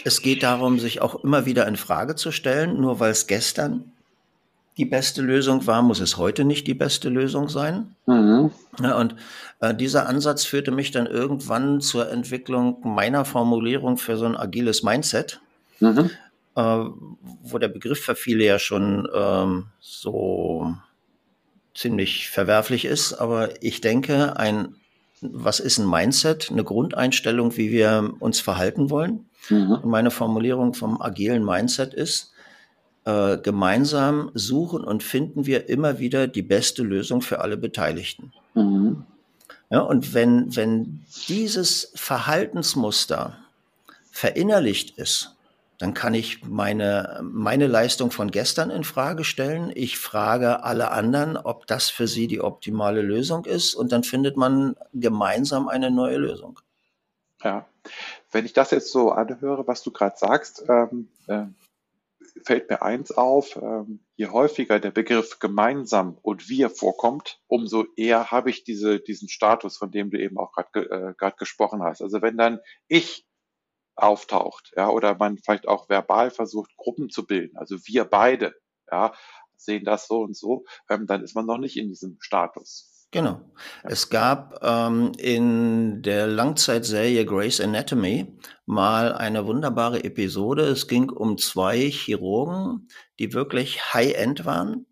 es geht darum, sich auch immer wieder in Frage zu stellen. Nur weil es gestern die beste Lösung war, muss es heute nicht die beste Lösung sein. Mhm. Ja, und äh, dieser Ansatz führte mich dann irgendwann zur Entwicklung meiner Formulierung für so ein agiles Mindset, mhm. äh, wo der Begriff für viele ja schon ähm, so ziemlich verwerflich ist. Aber ich denke, ein was ist ein Mindset, eine Grundeinstellung, wie wir uns verhalten wollen. Mhm. Und meine Formulierung vom agilen Mindset ist, äh, gemeinsam suchen und finden wir immer wieder die beste Lösung für alle Beteiligten. Mhm. Ja, und wenn, wenn dieses Verhaltensmuster verinnerlicht ist, dann kann ich meine, meine Leistung von gestern in Frage stellen. Ich frage alle anderen, ob das für sie die optimale Lösung ist und dann findet man gemeinsam eine neue Lösung. Ja, wenn ich das jetzt so anhöre, was du gerade sagst, ähm, äh, fällt mir eins auf, ähm, je häufiger der Begriff gemeinsam und wir vorkommt, umso eher habe ich diese, diesen Status, von dem du eben auch gerade äh, gesprochen hast. Also wenn dann ich auftaucht, ja, oder man vielleicht auch verbal versucht, Gruppen zu bilden, also wir beide, ja, sehen das so und so, ähm, dann ist man noch nicht in diesem Status. Genau. Es gab ähm, in der Langzeitserie Grey's Anatomy mal eine wunderbare Episode. Es ging um zwei Chirurgen, die wirklich High-End waren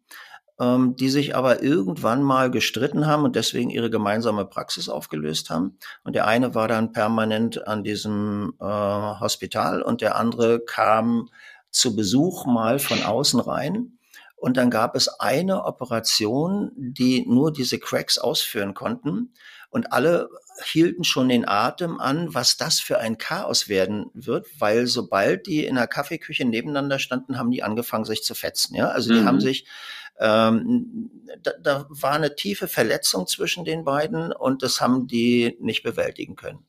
ähm, die sich aber irgendwann mal gestritten haben und deswegen ihre gemeinsame Praxis aufgelöst haben. Und der eine war dann permanent an diesem äh, Hospital und der andere kam zu Besuch mal von außen rein. Und dann gab es eine Operation, die nur diese Cracks ausführen konnten. Und alle hielten schon den Atem an, was das für ein Chaos werden wird, weil sobald die in der Kaffeeküche nebeneinander standen, haben die angefangen, sich zu fetzen. Ja, also die mhm. haben sich ähm, da, da war eine tiefe Verletzung zwischen den beiden und das haben die nicht bewältigen können.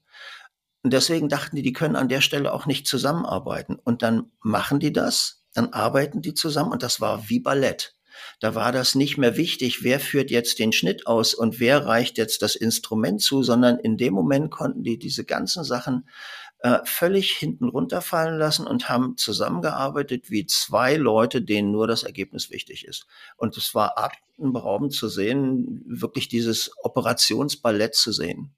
Und deswegen dachten die, die können an der Stelle auch nicht zusammenarbeiten. Und dann machen die das, dann arbeiten die zusammen und das war wie Ballett. Da war das nicht mehr wichtig, wer führt jetzt den Schnitt aus und wer reicht jetzt das Instrument zu, sondern in dem Moment konnten die diese ganzen Sachen äh, völlig hinten runterfallen lassen und haben zusammengearbeitet wie zwei Leute, denen nur das Ergebnis wichtig ist. Und es war atemberaubend zu sehen, wirklich dieses Operationsballett zu sehen.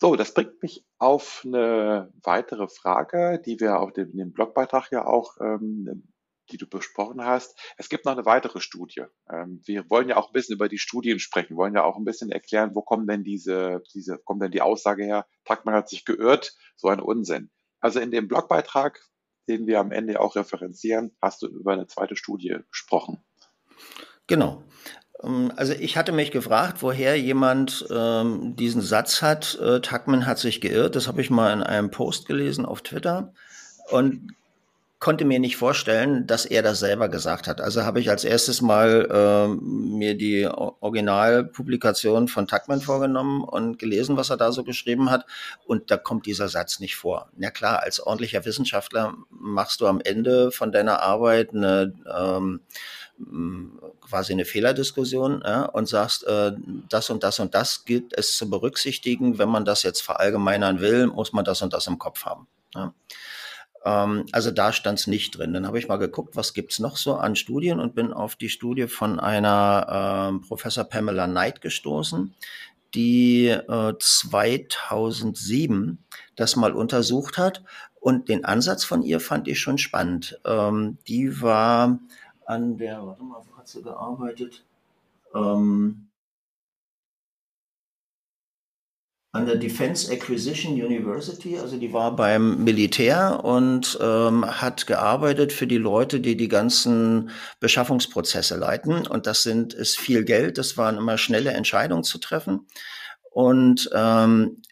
So, das bringt mich auf eine weitere Frage, die wir auch in dem Blogbeitrag ja auch ähm, die du besprochen hast. Es gibt noch eine weitere Studie. Ähm, wir wollen ja auch ein bisschen über die Studien sprechen, wollen ja auch ein bisschen erklären, wo kommen denn diese, diese, kommt denn die Aussage her, Tackmann hat sich geirrt, so ein Unsinn. Also in dem Blogbeitrag, den wir am Ende auch referenzieren, hast du über eine zweite Studie gesprochen. Genau. Ähm, also ich hatte mich gefragt, woher jemand ähm, diesen Satz hat, äh, Tuckman hat sich geirrt. Das habe ich mal in einem Post gelesen auf Twitter. Und konnte mir nicht vorstellen, dass er das selber gesagt hat. Also habe ich als erstes mal äh, mir die Originalpublikation von Tuckman vorgenommen und gelesen, was er da so geschrieben hat. Und da kommt dieser Satz nicht vor. Na klar, als ordentlicher Wissenschaftler machst du am Ende von deiner Arbeit eine ähm, quasi eine Fehlerdiskussion ja, und sagst, äh, das und das und das gilt es zu berücksichtigen. Wenn man das jetzt verallgemeinern will, muss man das und das im Kopf haben. Ja. Ähm, also da stand es nicht drin. Dann habe ich mal geguckt, was gibt's noch so an Studien und bin auf die Studie von einer äh, Professor Pamela Knight gestoßen, die äh, 2007 das mal untersucht hat. Und den Ansatz von ihr fand ich schon spannend. Ähm, die war an der, warte mal, wo hat sie gearbeitet? Ähm, an der Defense Acquisition University, also die war beim Militär und ähm, hat gearbeitet für die Leute, die die ganzen Beschaffungsprozesse leiten. Und das sind ist viel Geld, das waren immer schnelle Entscheidungen zu treffen. Und ähm,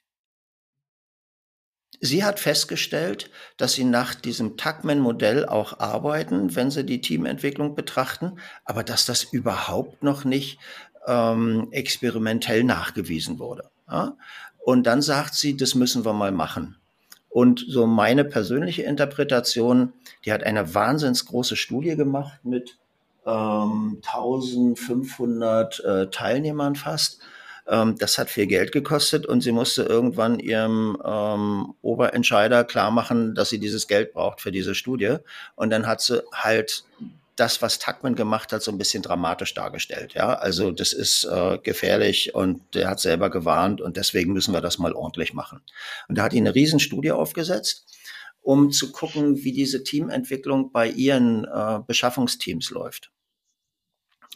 Sie hat festgestellt, dass sie nach diesem Tuckman-Modell auch arbeiten, wenn sie die Teamentwicklung betrachten, aber dass das überhaupt noch nicht ähm, experimentell nachgewiesen wurde. Ja? Und dann sagt sie, das müssen wir mal machen. Und so meine persönliche Interpretation, die hat eine wahnsinns große Studie gemacht mit ähm, 1500 äh, Teilnehmern fast ähm, das hat viel Geld gekostet und sie musste irgendwann ihrem ähm, Oberentscheider klar machen, dass sie dieses Geld braucht für diese Studie. Und dann hat sie halt das, was Tuckman gemacht hat, so ein bisschen dramatisch dargestellt. Ja, also das ist äh, gefährlich und der hat selber gewarnt und deswegen müssen wir das mal ordentlich machen. Und da hat die eine Riesenstudie aufgesetzt, um zu gucken, wie diese Teamentwicklung bei ihren äh, Beschaffungsteams läuft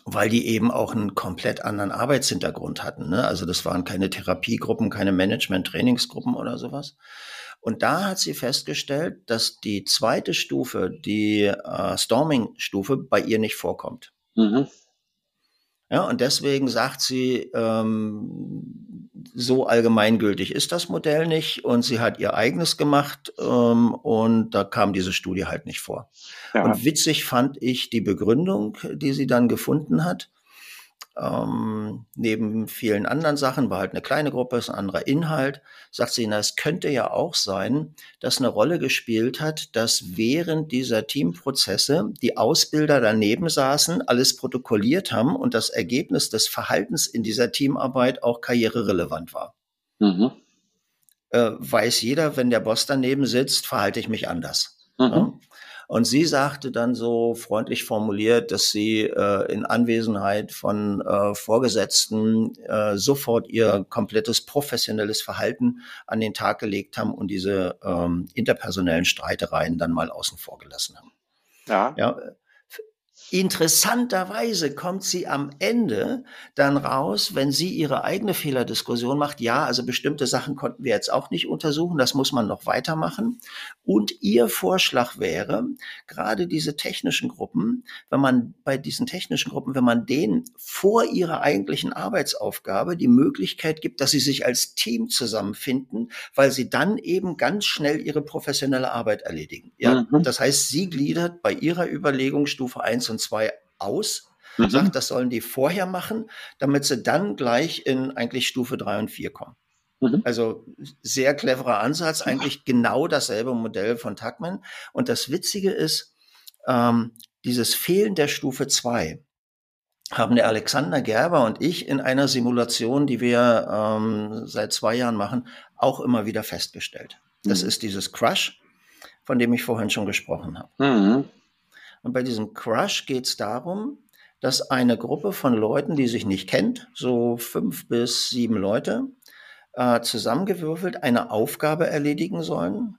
weil die eben auch einen komplett anderen Arbeitshintergrund hatten. Ne? Also das waren keine Therapiegruppen, keine Management-Trainingsgruppen oder sowas. Und da hat sie festgestellt, dass die zweite Stufe, die äh, Storming-Stufe, bei ihr nicht vorkommt. Mhm. Ja, und deswegen sagt sie, ähm, so allgemeingültig ist das Modell nicht und sie hat ihr eigenes gemacht ähm, und da kam diese Studie halt nicht vor. Ja. Und witzig fand ich die Begründung, die sie dann gefunden hat. Ähm, neben vielen anderen Sachen war halt eine kleine Gruppe, ist ein anderer Inhalt. Sagt sie, na, es könnte ja auch sein, dass eine Rolle gespielt hat, dass während dieser Teamprozesse die Ausbilder daneben saßen, alles protokolliert haben und das Ergebnis des Verhaltens in dieser Teamarbeit auch karriererelevant war. Mhm. Äh, weiß jeder, wenn der Boss daneben sitzt, verhalte ich mich anders. Mhm. Ja? Und sie sagte dann so freundlich formuliert, dass sie äh, in Anwesenheit von äh, Vorgesetzten äh, sofort ihr komplettes professionelles Verhalten an den Tag gelegt haben und diese ähm, interpersonellen Streitereien dann mal außen vor gelassen haben. Ja. ja Interessanterweise kommt sie am Ende dann raus, wenn sie ihre eigene Fehlerdiskussion macht. Ja, also bestimmte Sachen konnten wir jetzt auch nicht untersuchen, das muss man noch weitermachen. Und ihr Vorschlag wäre, gerade diese technischen Gruppen, wenn man bei diesen technischen Gruppen, wenn man denen vor ihrer eigentlichen Arbeitsaufgabe die Möglichkeit gibt, dass sie sich als Team zusammenfinden, weil sie dann eben ganz schnell ihre professionelle Arbeit erledigen. Ja, mhm. das heißt, sie gliedert bei ihrer Überlegung Stufe 1 und 2 aus, mhm. sagt, das sollen die vorher machen, damit sie dann gleich in eigentlich Stufe 3 und 4 kommen. Mhm. Also sehr cleverer Ansatz, eigentlich genau dasselbe Modell von Tuckman. Und das Witzige ist, ähm, dieses Fehlen der Stufe 2 haben der Alexander Gerber und ich in einer Simulation, die wir ähm, seit zwei Jahren machen, auch immer wieder festgestellt. Das mhm. ist dieses Crush, von dem ich vorhin schon gesprochen habe. Mhm. Und bei diesem Crush geht es darum, dass eine Gruppe von Leuten, die sich nicht kennt, so fünf bis sieben Leute, äh, zusammengewürfelt eine Aufgabe erledigen sollen.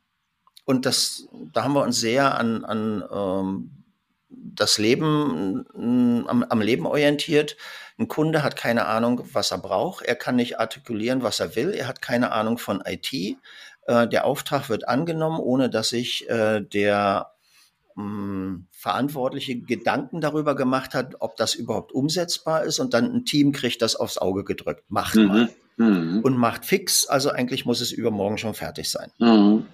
Und das, da haben wir uns sehr an, an ähm, das Leben, am, am Leben orientiert. Ein Kunde hat keine Ahnung, was er braucht. Er kann nicht artikulieren, was er will. Er hat keine Ahnung von IT. Äh, der Auftrag wird angenommen, ohne dass sich äh, der Verantwortliche Gedanken darüber gemacht hat, ob das überhaupt umsetzbar ist und dann ein Team kriegt das aufs Auge gedrückt. Macht mhm. mal. Mhm. Und macht fix, also eigentlich muss es übermorgen schon fertig sein. Mhm.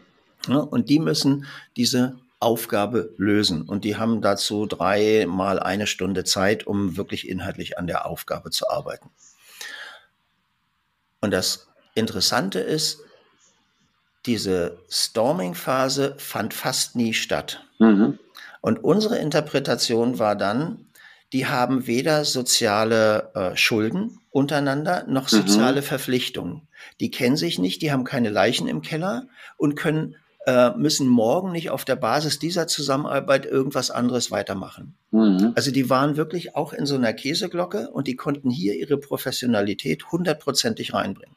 Ja, und die müssen diese Aufgabe lösen. Und die haben dazu dreimal eine Stunde Zeit, um wirklich inhaltlich an der Aufgabe zu arbeiten. Und das Interessante ist, diese Storming-Phase fand fast nie statt. Mhm. Und unsere Interpretation war dann, die haben weder soziale äh, Schulden untereinander noch mhm. soziale mhm. Verpflichtungen. Die kennen sich nicht, die haben keine Leichen im Keller und können äh, müssen morgen nicht auf der Basis dieser Zusammenarbeit irgendwas anderes weitermachen. Mhm. Also die waren wirklich auch in so einer Käseglocke und die konnten hier ihre Professionalität hundertprozentig reinbringen.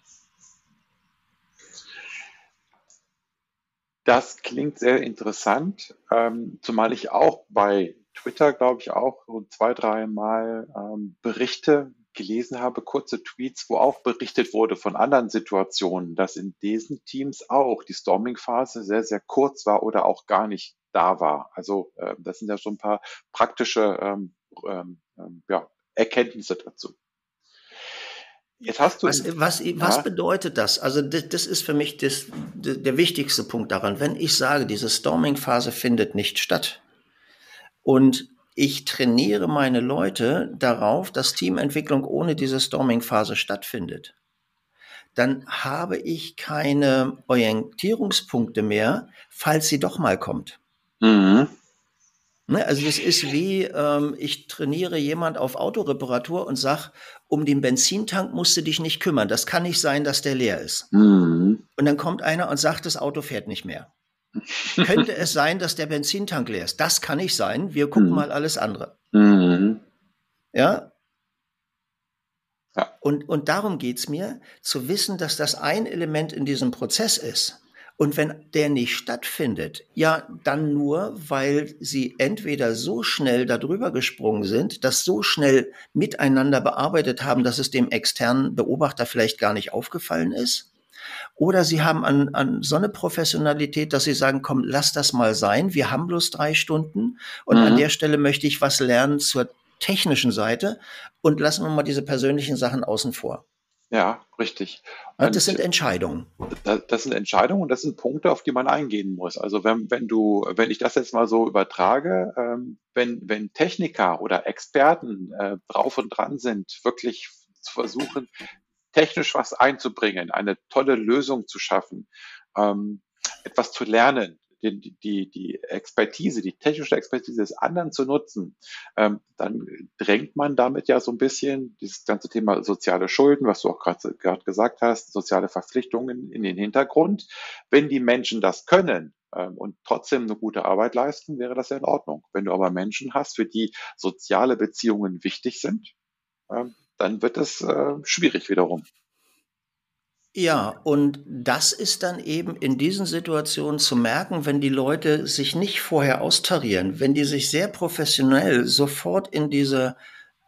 Das klingt sehr interessant, ähm, zumal ich auch bei Twitter, glaube ich, auch so zwei, drei Mal ähm, Berichte gelesen habe, kurze Tweets, wo auch berichtet wurde von anderen Situationen, dass in diesen Teams auch die Storming-Phase sehr, sehr kurz war oder auch gar nicht da war. Also äh, das sind ja so ein paar praktische ähm, ähm, ähm ja, Erkenntnisse dazu. Jetzt hast du was, was, was bedeutet das? Also das, das ist für mich das, der wichtigste Punkt daran. Wenn ich sage, diese Storming-Phase findet nicht statt und ich trainiere meine Leute darauf, dass Teamentwicklung ohne diese Storming-Phase stattfindet. Dann habe ich keine Orientierungspunkte mehr, falls sie doch mal kommt. Mhm. Ne, also das ist wie, ähm, ich trainiere jemand auf Autoreparatur und sag, um den Benzintank musst du dich nicht kümmern. Das kann nicht sein, dass der leer ist. Mhm. Und dann kommt einer und sagt, das Auto fährt nicht mehr. Könnte es sein, dass der Benzintank leer ist? Das kann nicht sein. Wir gucken mhm. mal alles andere. Mhm. Ja? ja? Und, und darum geht es mir, zu wissen, dass das ein Element in diesem Prozess ist. Und wenn der nicht stattfindet, ja, dann nur, weil sie entweder so schnell darüber gesprungen sind, das so schnell miteinander bearbeitet haben, dass es dem externen Beobachter vielleicht gar nicht aufgefallen ist oder sie haben an, an so eine Professionalität, dass sie sagen, komm, lass das mal sein. Wir haben bloß drei Stunden. Und mhm. an der Stelle möchte ich was lernen zur technischen Seite und lassen wir mal diese persönlichen Sachen außen vor. Ja, richtig. Und das sind Entscheidungen. Das, das, sind Entscheidungen und das sind Punkte, auf die man eingehen muss. Also wenn, wenn du, wenn ich das jetzt mal so übertrage, ähm, wenn, wenn Techniker oder Experten äh, drauf und dran sind, wirklich zu versuchen, technisch was einzubringen, eine tolle Lösung zu schaffen, ähm, etwas zu lernen, die, die, die Expertise, die technische Expertise des anderen zu nutzen, ähm, dann drängt man damit ja so ein bisschen dieses ganze Thema soziale Schulden, was du auch gerade gesagt hast, soziale Verpflichtungen in den Hintergrund. Wenn die Menschen das können, ähm, und trotzdem eine gute Arbeit leisten, wäre das ja in Ordnung. Wenn du aber Menschen hast, für die soziale Beziehungen wichtig sind, ähm, dann wird es äh, schwierig wiederum. Ja, und das ist dann eben in diesen Situationen zu merken, wenn die Leute sich nicht vorher austarieren, wenn die sich sehr professionell sofort in diese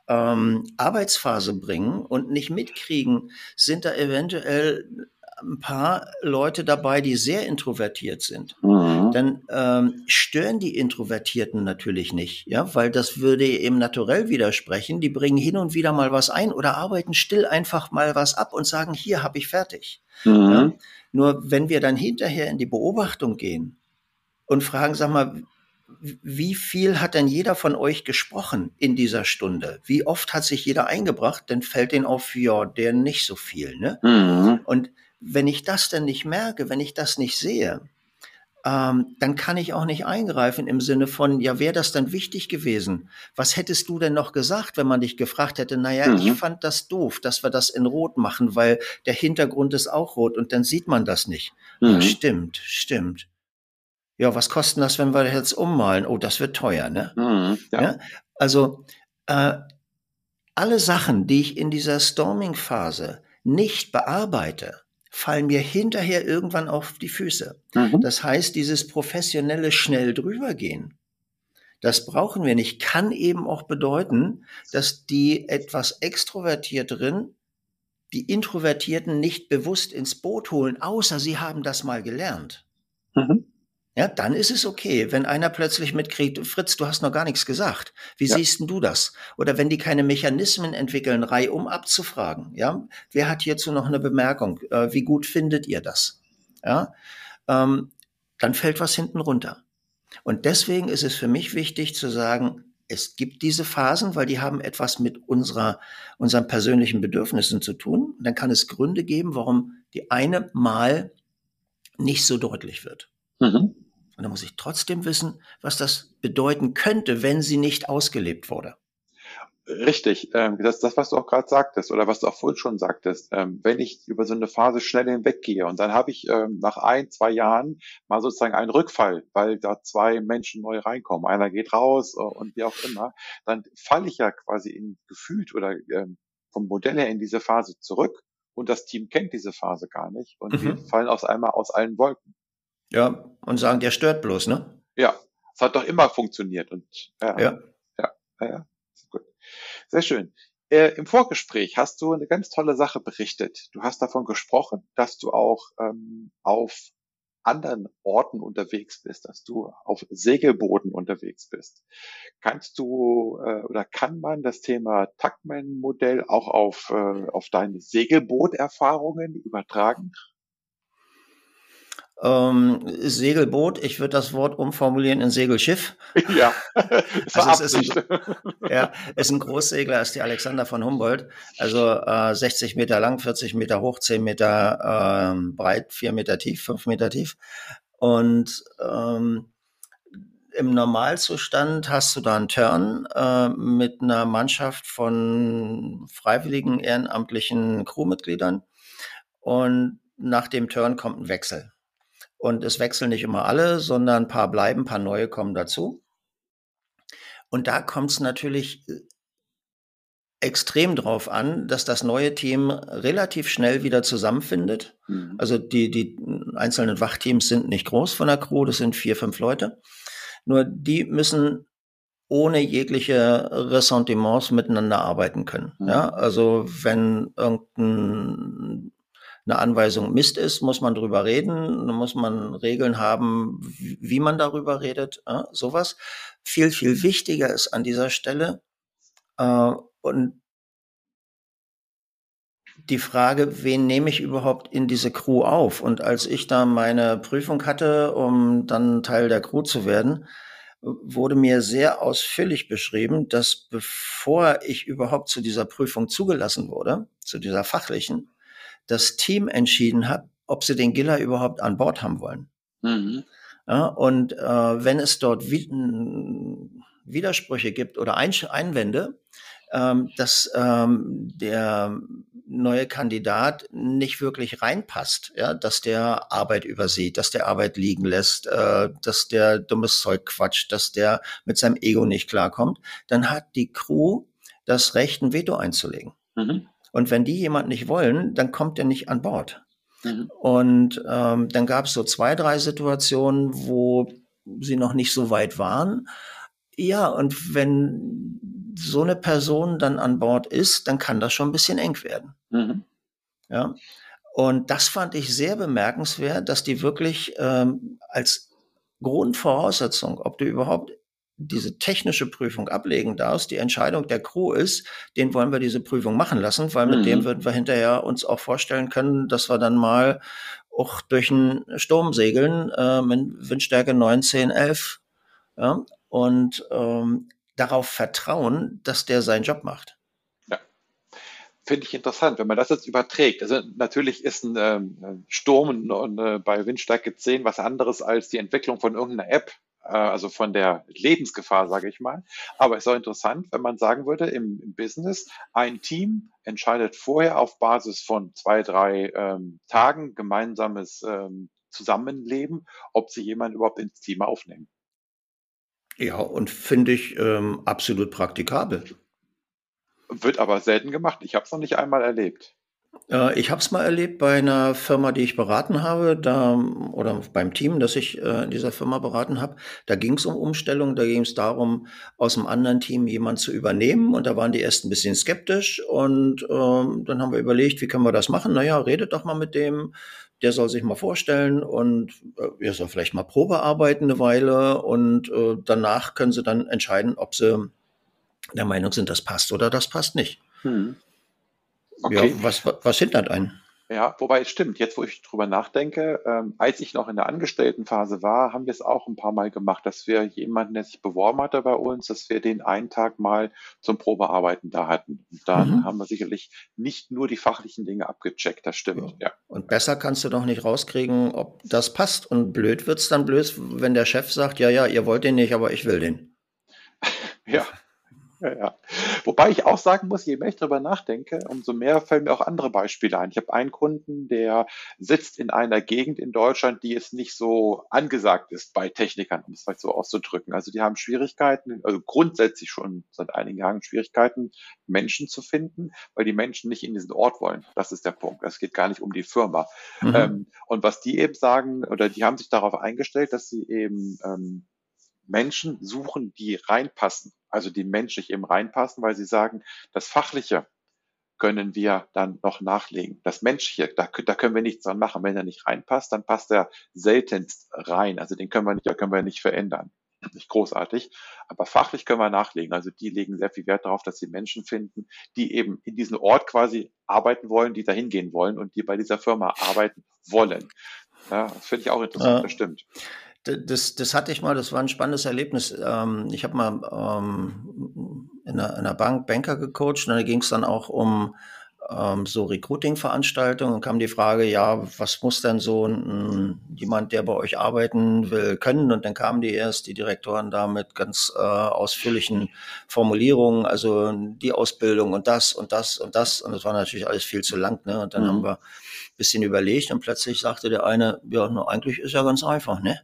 ähm, Arbeitsphase bringen und nicht mitkriegen, sind da eventuell ein paar Leute dabei, die sehr introvertiert sind. Mhm. Dann ähm, stören die Introvertierten natürlich nicht, ja, weil das würde eben naturell widersprechen. Die bringen hin und wieder mal was ein oder arbeiten still einfach mal was ab und sagen, hier habe ich fertig. Mhm. Ja? Nur wenn wir dann hinterher in die Beobachtung gehen und fragen, sag mal, wie viel hat denn jeder von euch gesprochen in dieser Stunde? Wie oft hat sich jeder eingebracht? Dann fällt den auf, ja, der nicht so viel. Ne? Mhm. Und wenn ich das denn nicht merke, wenn ich das nicht sehe, ähm, dann kann ich auch nicht eingreifen im Sinne von, ja, wäre das dann wichtig gewesen? Was hättest du denn noch gesagt, wenn man dich gefragt hätte, naja, mhm. ich fand das doof, dass wir das in Rot machen, weil der Hintergrund ist auch rot und dann sieht man das nicht. Mhm. Ja, stimmt, stimmt. Ja, was kosten das, wenn wir jetzt ummalen? Oh, das wird teuer, ne? Mhm, ja. ja. Also, äh, alle Sachen, die ich in dieser Storming-Phase nicht bearbeite, fallen mir hinterher irgendwann auf die Füße. Mhm. Das heißt, dieses professionelle schnell drübergehen, das brauchen wir nicht, kann eben auch bedeuten, dass die etwas extrovertierteren die Introvertierten nicht bewusst ins Boot holen, außer sie haben das mal gelernt. Mhm ja, dann ist es okay, wenn einer plötzlich mitkriegt, Fritz, du hast noch gar nichts gesagt. Wie ja. siehst denn du das? Oder wenn die keine Mechanismen entwickeln, reihum abzufragen. Ja, wer hat hierzu noch eine Bemerkung? Äh, wie gut findet ihr das? Ja, ähm, dann fällt was hinten runter. Und deswegen ist es für mich wichtig zu sagen, es gibt diese Phasen, weil die haben etwas mit unserer, unseren persönlichen Bedürfnissen zu tun. dann kann es Gründe geben, warum die eine mal nicht so deutlich wird. Mhm. Und dann muss ich trotzdem wissen, was das bedeuten könnte, wenn sie nicht ausgelebt wurde. Richtig, ähm, das, das, was du auch gerade sagtest oder was du auch vorhin schon sagtest, ähm, wenn ich über so eine Phase schnell hinweggehe und dann habe ich ähm, nach ein, zwei Jahren mal sozusagen einen Rückfall, weil da zwei Menschen neu reinkommen, einer geht raus und wie auch immer, dann falle ich ja quasi in gefühlt oder vom Modell her in diese Phase zurück und das Team kennt diese Phase gar nicht und mhm. wir fallen aus einmal aus allen Wolken. Ja, und sagen, der stört bloß, ne? Ja, es hat doch immer funktioniert und ja, ja, ja, ja. Sehr schön. Äh, Im Vorgespräch hast du eine ganz tolle Sache berichtet. Du hast davon gesprochen, dass du auch ähm, auf anderen Orten unterwegs bist, dass du auf Segelbooten unterwegs bist. Kannst du äh, oder kann man das Thema Tuckman-Modell auch auf, äh, auf deine Segelbooterfahrungen übertragen? Ähm, Segelboot, ich würde das Wort umformulieren in Segelschiff. Ja, also es ist ein, ja, ist ein Großsegler, ist die Alexander von Humboldt. Also äh, 60 Meter lang, 40 Meter hoch, 10 Meter äh, breit, 4 Meter tief, 5 Meter tief. Und ähm, im Normalzustand hast du da einen Turn äh, mit einer Mannschaft von freiwilligen ehrenamtlichen Crewmitgliedern. Und nach dem Turn kommt ein Wechsel. Und es wechseln nicht immer alle, sondern ein paar bleiben, ein paar neue kommen dazu. Und da kommt es natürlich äh, extrem drauf an, dass das neue Team relativ schnell wieder zusammenfindet. Mhm. Also die, die einzelnen Wachteams sind nicht groß von der Crew, das sind vier, fünf Leute. Nur die müssen ohne jegliche Ressentiments miteinander arbeiten können. Mhm. Ja, also wenn irgendein eine Anweisung Mist ist, muss man drüber reden, muss man Regeln haben, wie man darüber redet, äh, sowas. Viel, viel wichtiger ist an dieser Stelle äh, und die Frage, wen nehme ich überhaupt in diese Crew auf? Und als ich da meine Prüfung hatte, um dann Teil der Crew zu werden, wurde mir sehr ausführlich beschrieben, dass bevor ich überhaupt zu dieser Prüfung zugelassen wurde, zu dieser fachlichen, das Team entschieden hat, ob sie den Giller überhaupt an Bord haben wollen. Mhm. Ja, und äh, wenn es dort Widersprüche gibt oder Einwände, ähm, dass ähm, der neue Kandidat nicht wirklich reinpasst, ja, dass der Arbeit übersieht, dass der Arbeit liegen lässt, äh, dass der dummes Zeug quatscht, dass der mit seinem Ego nicht klarkommt, dann hat die Crew das Recht, ein Veto einzulegen. Mhm. Und wenn die jemand nicht wollen, dann kommt er nicht an Bord. Mhm. Und ähm, dann gab es so zwei, drei Situationen, wo sie noch nicht so weit waren. Ja, und wenn so eine Person dann an Bord ist, dann kann das schon ein bisschen eng werden. Mhm. Ja. Und das fand ich sehr bemerkenswert, dass die wirklich ähm, als Grundvoraussetzung, ob du überhaupt diese technische Prüfung ablegen darfst, die Entscheidung der Crew ist, den wollen wir diese Prüfung machen lassen, weil mit mhm. dem würden wir hinterher uns auch vorstellen können, dass wir dann mal auch durch einen Sturm segeln äh, mit Windstärke 9, 10, 11 ja, und ähm, darauf vertrauen, dass der seinen Job macht. Ja, finde ich interessant, wenn man das jetzt überträgt. Also natürlich ist ein ähm, Sturm und, äh, bei Windstärke 10 was anderes als die Entwicklung von irgendeiner App also von der Lebensgefahr, sage ich mal. Aber es ist auch interessant, wenn man sagen würde, im, im Business, ein Team entscheidet vorher auf Basis von zwei, drei ähm, Tagen gemeinsames ähm, Zusammenleben, ob sie jemanden überhaupt ins Team aufnehmen. Ja, und finde ich ähm, absolut praktikabel. Wird aber selten gemacht. Ich habe es noch nicht einmal erlebt. Äh, ich habe es mal erlebt bei einer Firma, die ich beraten habe, da oder beim Team, das ich äh, in dieser Firma beraten habe. Da ging es um Umstellung, da ging es darum, aus einem anderen Team jemand zu übernehmen. Und da waren die erst ein bisschen skeptisch. Und ähm, dann haben wir überlegt, wie können wir das machen? Naja, redet doch mal mit dem. Der soll sich mal vorstellen und äh, er soll vielleicht mal Probe arbeiten eine Weile. Und äh, danach können sie dann entscheiden, ob sie der Meinung sind, das passt oder das passt nicht. Hm. Okay. Ja, was, was hindert einen? Ja, wobei es stimmt, jetzt wo ich drüber nachdenke, ähm, als ich noch in der Angestelltenphase war, haben wir es auch ein paar Mal gemacht, dass wir jemanden, der sich beworben hatte bei uns, dass wir den einen Tag mal zum Probearbeiten da hatten. Und dann Mhm. haben wir sicherlich nicht nur die fachlichen Dinge abgecheckt, das stimmt, Ja. ja. Und besser kannst du doch nicht rauskriegen, ob das passt. Und blöd wird's dann blöd, wenn der Chef sagt, ja, ja, ihr wollt den nicht, aber ich will den. Ja. Ja, ja. Wobei ich auch sagen muss, je mehr ich darüber nachdenke, umso mehr fallen mir auch andere Beispiele ein. Ich habe einen Kunden, der sitzt in einer Gegend in Deutschland, die jetzt nicht so angesagt ist bei Technikern, um es vielleicht so auszudrücken. Also die haben Schwierigkeiten, also grundsätzlich schon seit einigen Jahren Schwierigkeiten, Menschen zu finden, weil die Menschen nicht in diesen Ort wollen. Das ist der Punkt. Es geht gar nicht um die Firma. Mhm. Ähm, und was die eben sagen, oder die haben sich darauf eingestellt, dass sie eben ähm, Menschen suchen, die reinpassen, also die menschlich eben reinpassen, weil sie sagen, das Fachliche können wir dann noch nachlegen. Das Menschliche, da, da können wir nichts dran machen. Wenn er nicht reinpasst, dann passt er seltenst rein. Also den können wir nicht, können wir nicht verändern. Nicht großartig. Aber fachlich können wir nachlegen. Also die legen sehr viel Wert darauf, dass sie Menschen finden, die eben in diesem Ort quasi arbeiten wollen, die dahin gehen wollen und die bei dieser Firma arbeiten wollen. Ja, das finde ich auch interessant, Ja. das stimmt. Das, das hatte ich mal, das war ein spannendes Erlebnis. Ähm, ich habe mal ähm, in, einer, in einer Bank Banker gecoacht und da ging es dann auch um ähm, so Recruiting-Veranstaltungen und kam die Frage, ja, was muss denn so ein, jemand, der bei euch arbeiten will, können? Und dann kamen die erst, die Direktoren da mit ganz äh, ausführlichen Formulierungen, also die Ausbildung und das und das und das. Und das war natürlich alles viel zu lang. Ne? Und dann Mhm. haben wir ein bisschen überlegt und plötzlich sagte der eine, ja, na, eigentlich ist ja ganz einfach, ne?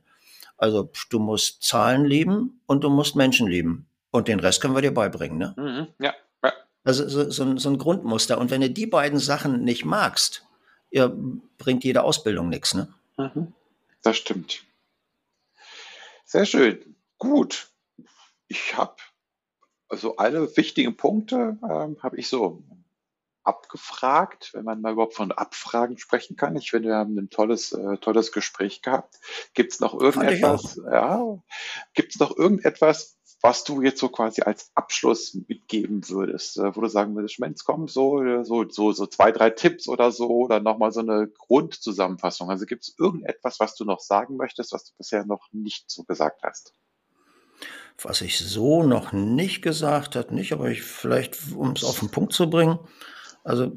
Also du musst Zahlen lieben und du musst Menschen lieben. Und den Rest können wir dir beibringen. Ne? Mhm. Ja, ja. Also so, so, ein- so ein Grundmuster. Und wenn du die beiden Sachen nicht magst, ja, bringt jede Ausbildung nichts. Ne? Mhm. Das stimmt. Sehr schön. Gut. Ich habe also alle wichtigen Punkte ähm, habe ich so abgefragt, wenn man mal überhaupt von Abfragen sprechen kann. Ich finde, wir haben ein tolles, äh, tolles Gespräch gehabt. Gibt es noch irgendetwas, ja, gibt es noch irgendetwas, was du jetzt so quasi als Abschluss mitgeben würdest, äh, wo du sagen würdest, Mensch, komm, so, so, so, so zwei, drei Tipps oder so, oder nochmal so eine Grundzusammenfassung. Also gibt es irgendetwas, was du noch sagen möchtest, was du bisher noch nicht so gesagt hast? Was ich so noch nicht gesagt hat, nicht, aber ich vielleicht, um es auf den Punkt zu bringen, also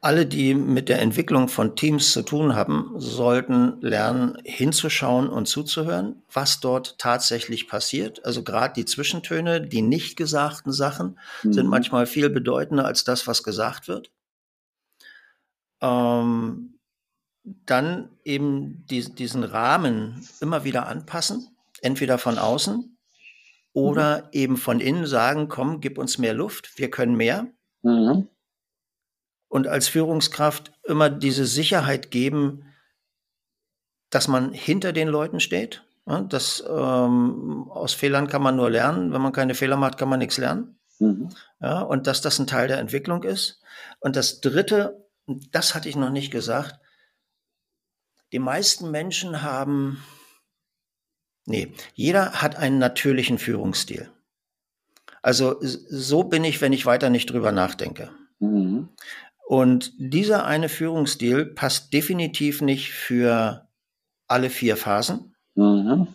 alle, die mit der Entwicklung von Teams zu tun haben, sollten lernen, hinzuschauen und zuzuhören, was dort tatsächlich passiert. Also gerade die Zwischentöne, die nicht gesagten Sachen, sind Mhm. manchmal viel bedeutender als das, was gesagt wird. Ähm, dann eben die, diesen Rahmen immer wieder anpassen, entweder von außen oder eben von innen sagen, komm, gib uns mehr Luft, wir können mehr. Mhm. Und als Führungskraft immer diese Sicherheit geben, dass man hinter den Leuten steht. Ja, das, ähm, aus Fehlern kann man nur lernen. Wenn man keine Fehler macht, kann man nichts lernen. Mhm. Ja, und dass das ein Teil der Entwicklung ist. Und das Dritte, das hatte ich noch nicht gesagt, die meisten Menschen haben, nee, jeder hat einen natürlichen Führungsstil. Also so bin ich, wenn ich weiter nicht drüber nachdenke. Mhm. Und dieser eine Führungsstil passt definitiv nicht für alle vier Phasen. Mhm.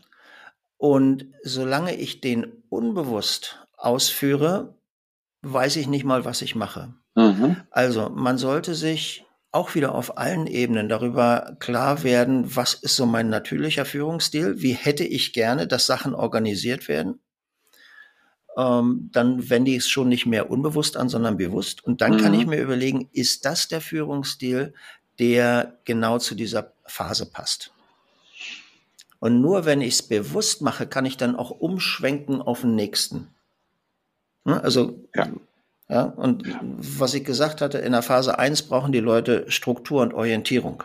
Und solange ich den unbewusst ausführe, weiß ich nicht mal, was ich mache. Mhm. Also man sollte sich auch wieder auf allen Ebenen darüber klar werden, was ist so mein natürlicher Führungsstil, wie hätte ich gerne, dass Sachen organisiert werden. Ähm, dann wende ich es schon nicht mehr unbewusst an, sondern bewusst. Und dann kann Mhm. ich mir überlegen, ist das der Führungsstil, der genau zu dieser Phase passt. Und nur wenn ich es bewusst mache, kann ich dann auch umschwenken auf den nächsten. Ne, Also Ja. ja, und was ich gesagt hatte, in der Phase 1 brauchen die Leute Struktur und Orientierung.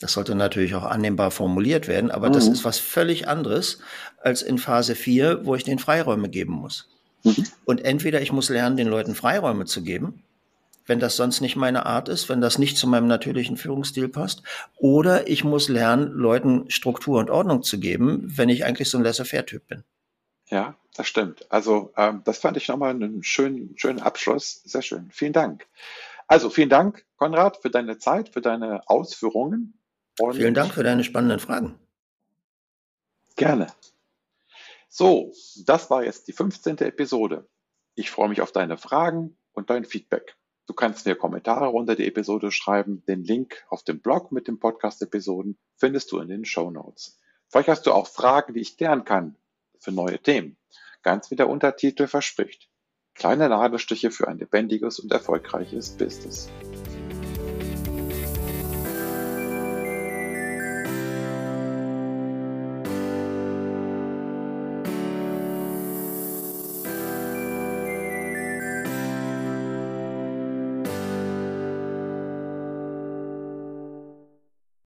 Das sollte natürlich auch annehmbar formuliert werden, aber das Mhm. ist was völlig anderes als in Phase 4, wo ich den Freiräume geben muss. Mhm. Und entweder ich muss lernen, den Leuten Freiräume zu geben, wenn das sonst nicht meine Art ist, wenn das nicht zu meinem natürlichen Führungsstil passt, oder ich muss lernen, Leuten Struktur und Ordnung zu geben, wenn ich eigentlich so ein Laissez-faire-Typ bin. Ja, das stimmt. Also ähm, das fand ich nochmal einen schönen, schönen Abschluss. Sehr schön. Vielen Dank. Also vielen Dank, Konrad, für deine Zeit, für deine Ausführungen. Und vielen Dank für deine spannenden Fragen. Gerne. So, das war jetzt die 15. Episode. Ich freue mich auf deine Fragen und dein Feedback. Du kannst mir Kommentare unter die Episode schreiben. Den Link auf dem Blog mit den Podcast-Episoden findest du in den Show Notes. Vielleicht hast du auch Fragen, die ich klären kann für neue Themen. Ganz wie der Untertitel verspricht. Kleine Nadelstiche für ein lebendiges und erfolgreiches Business.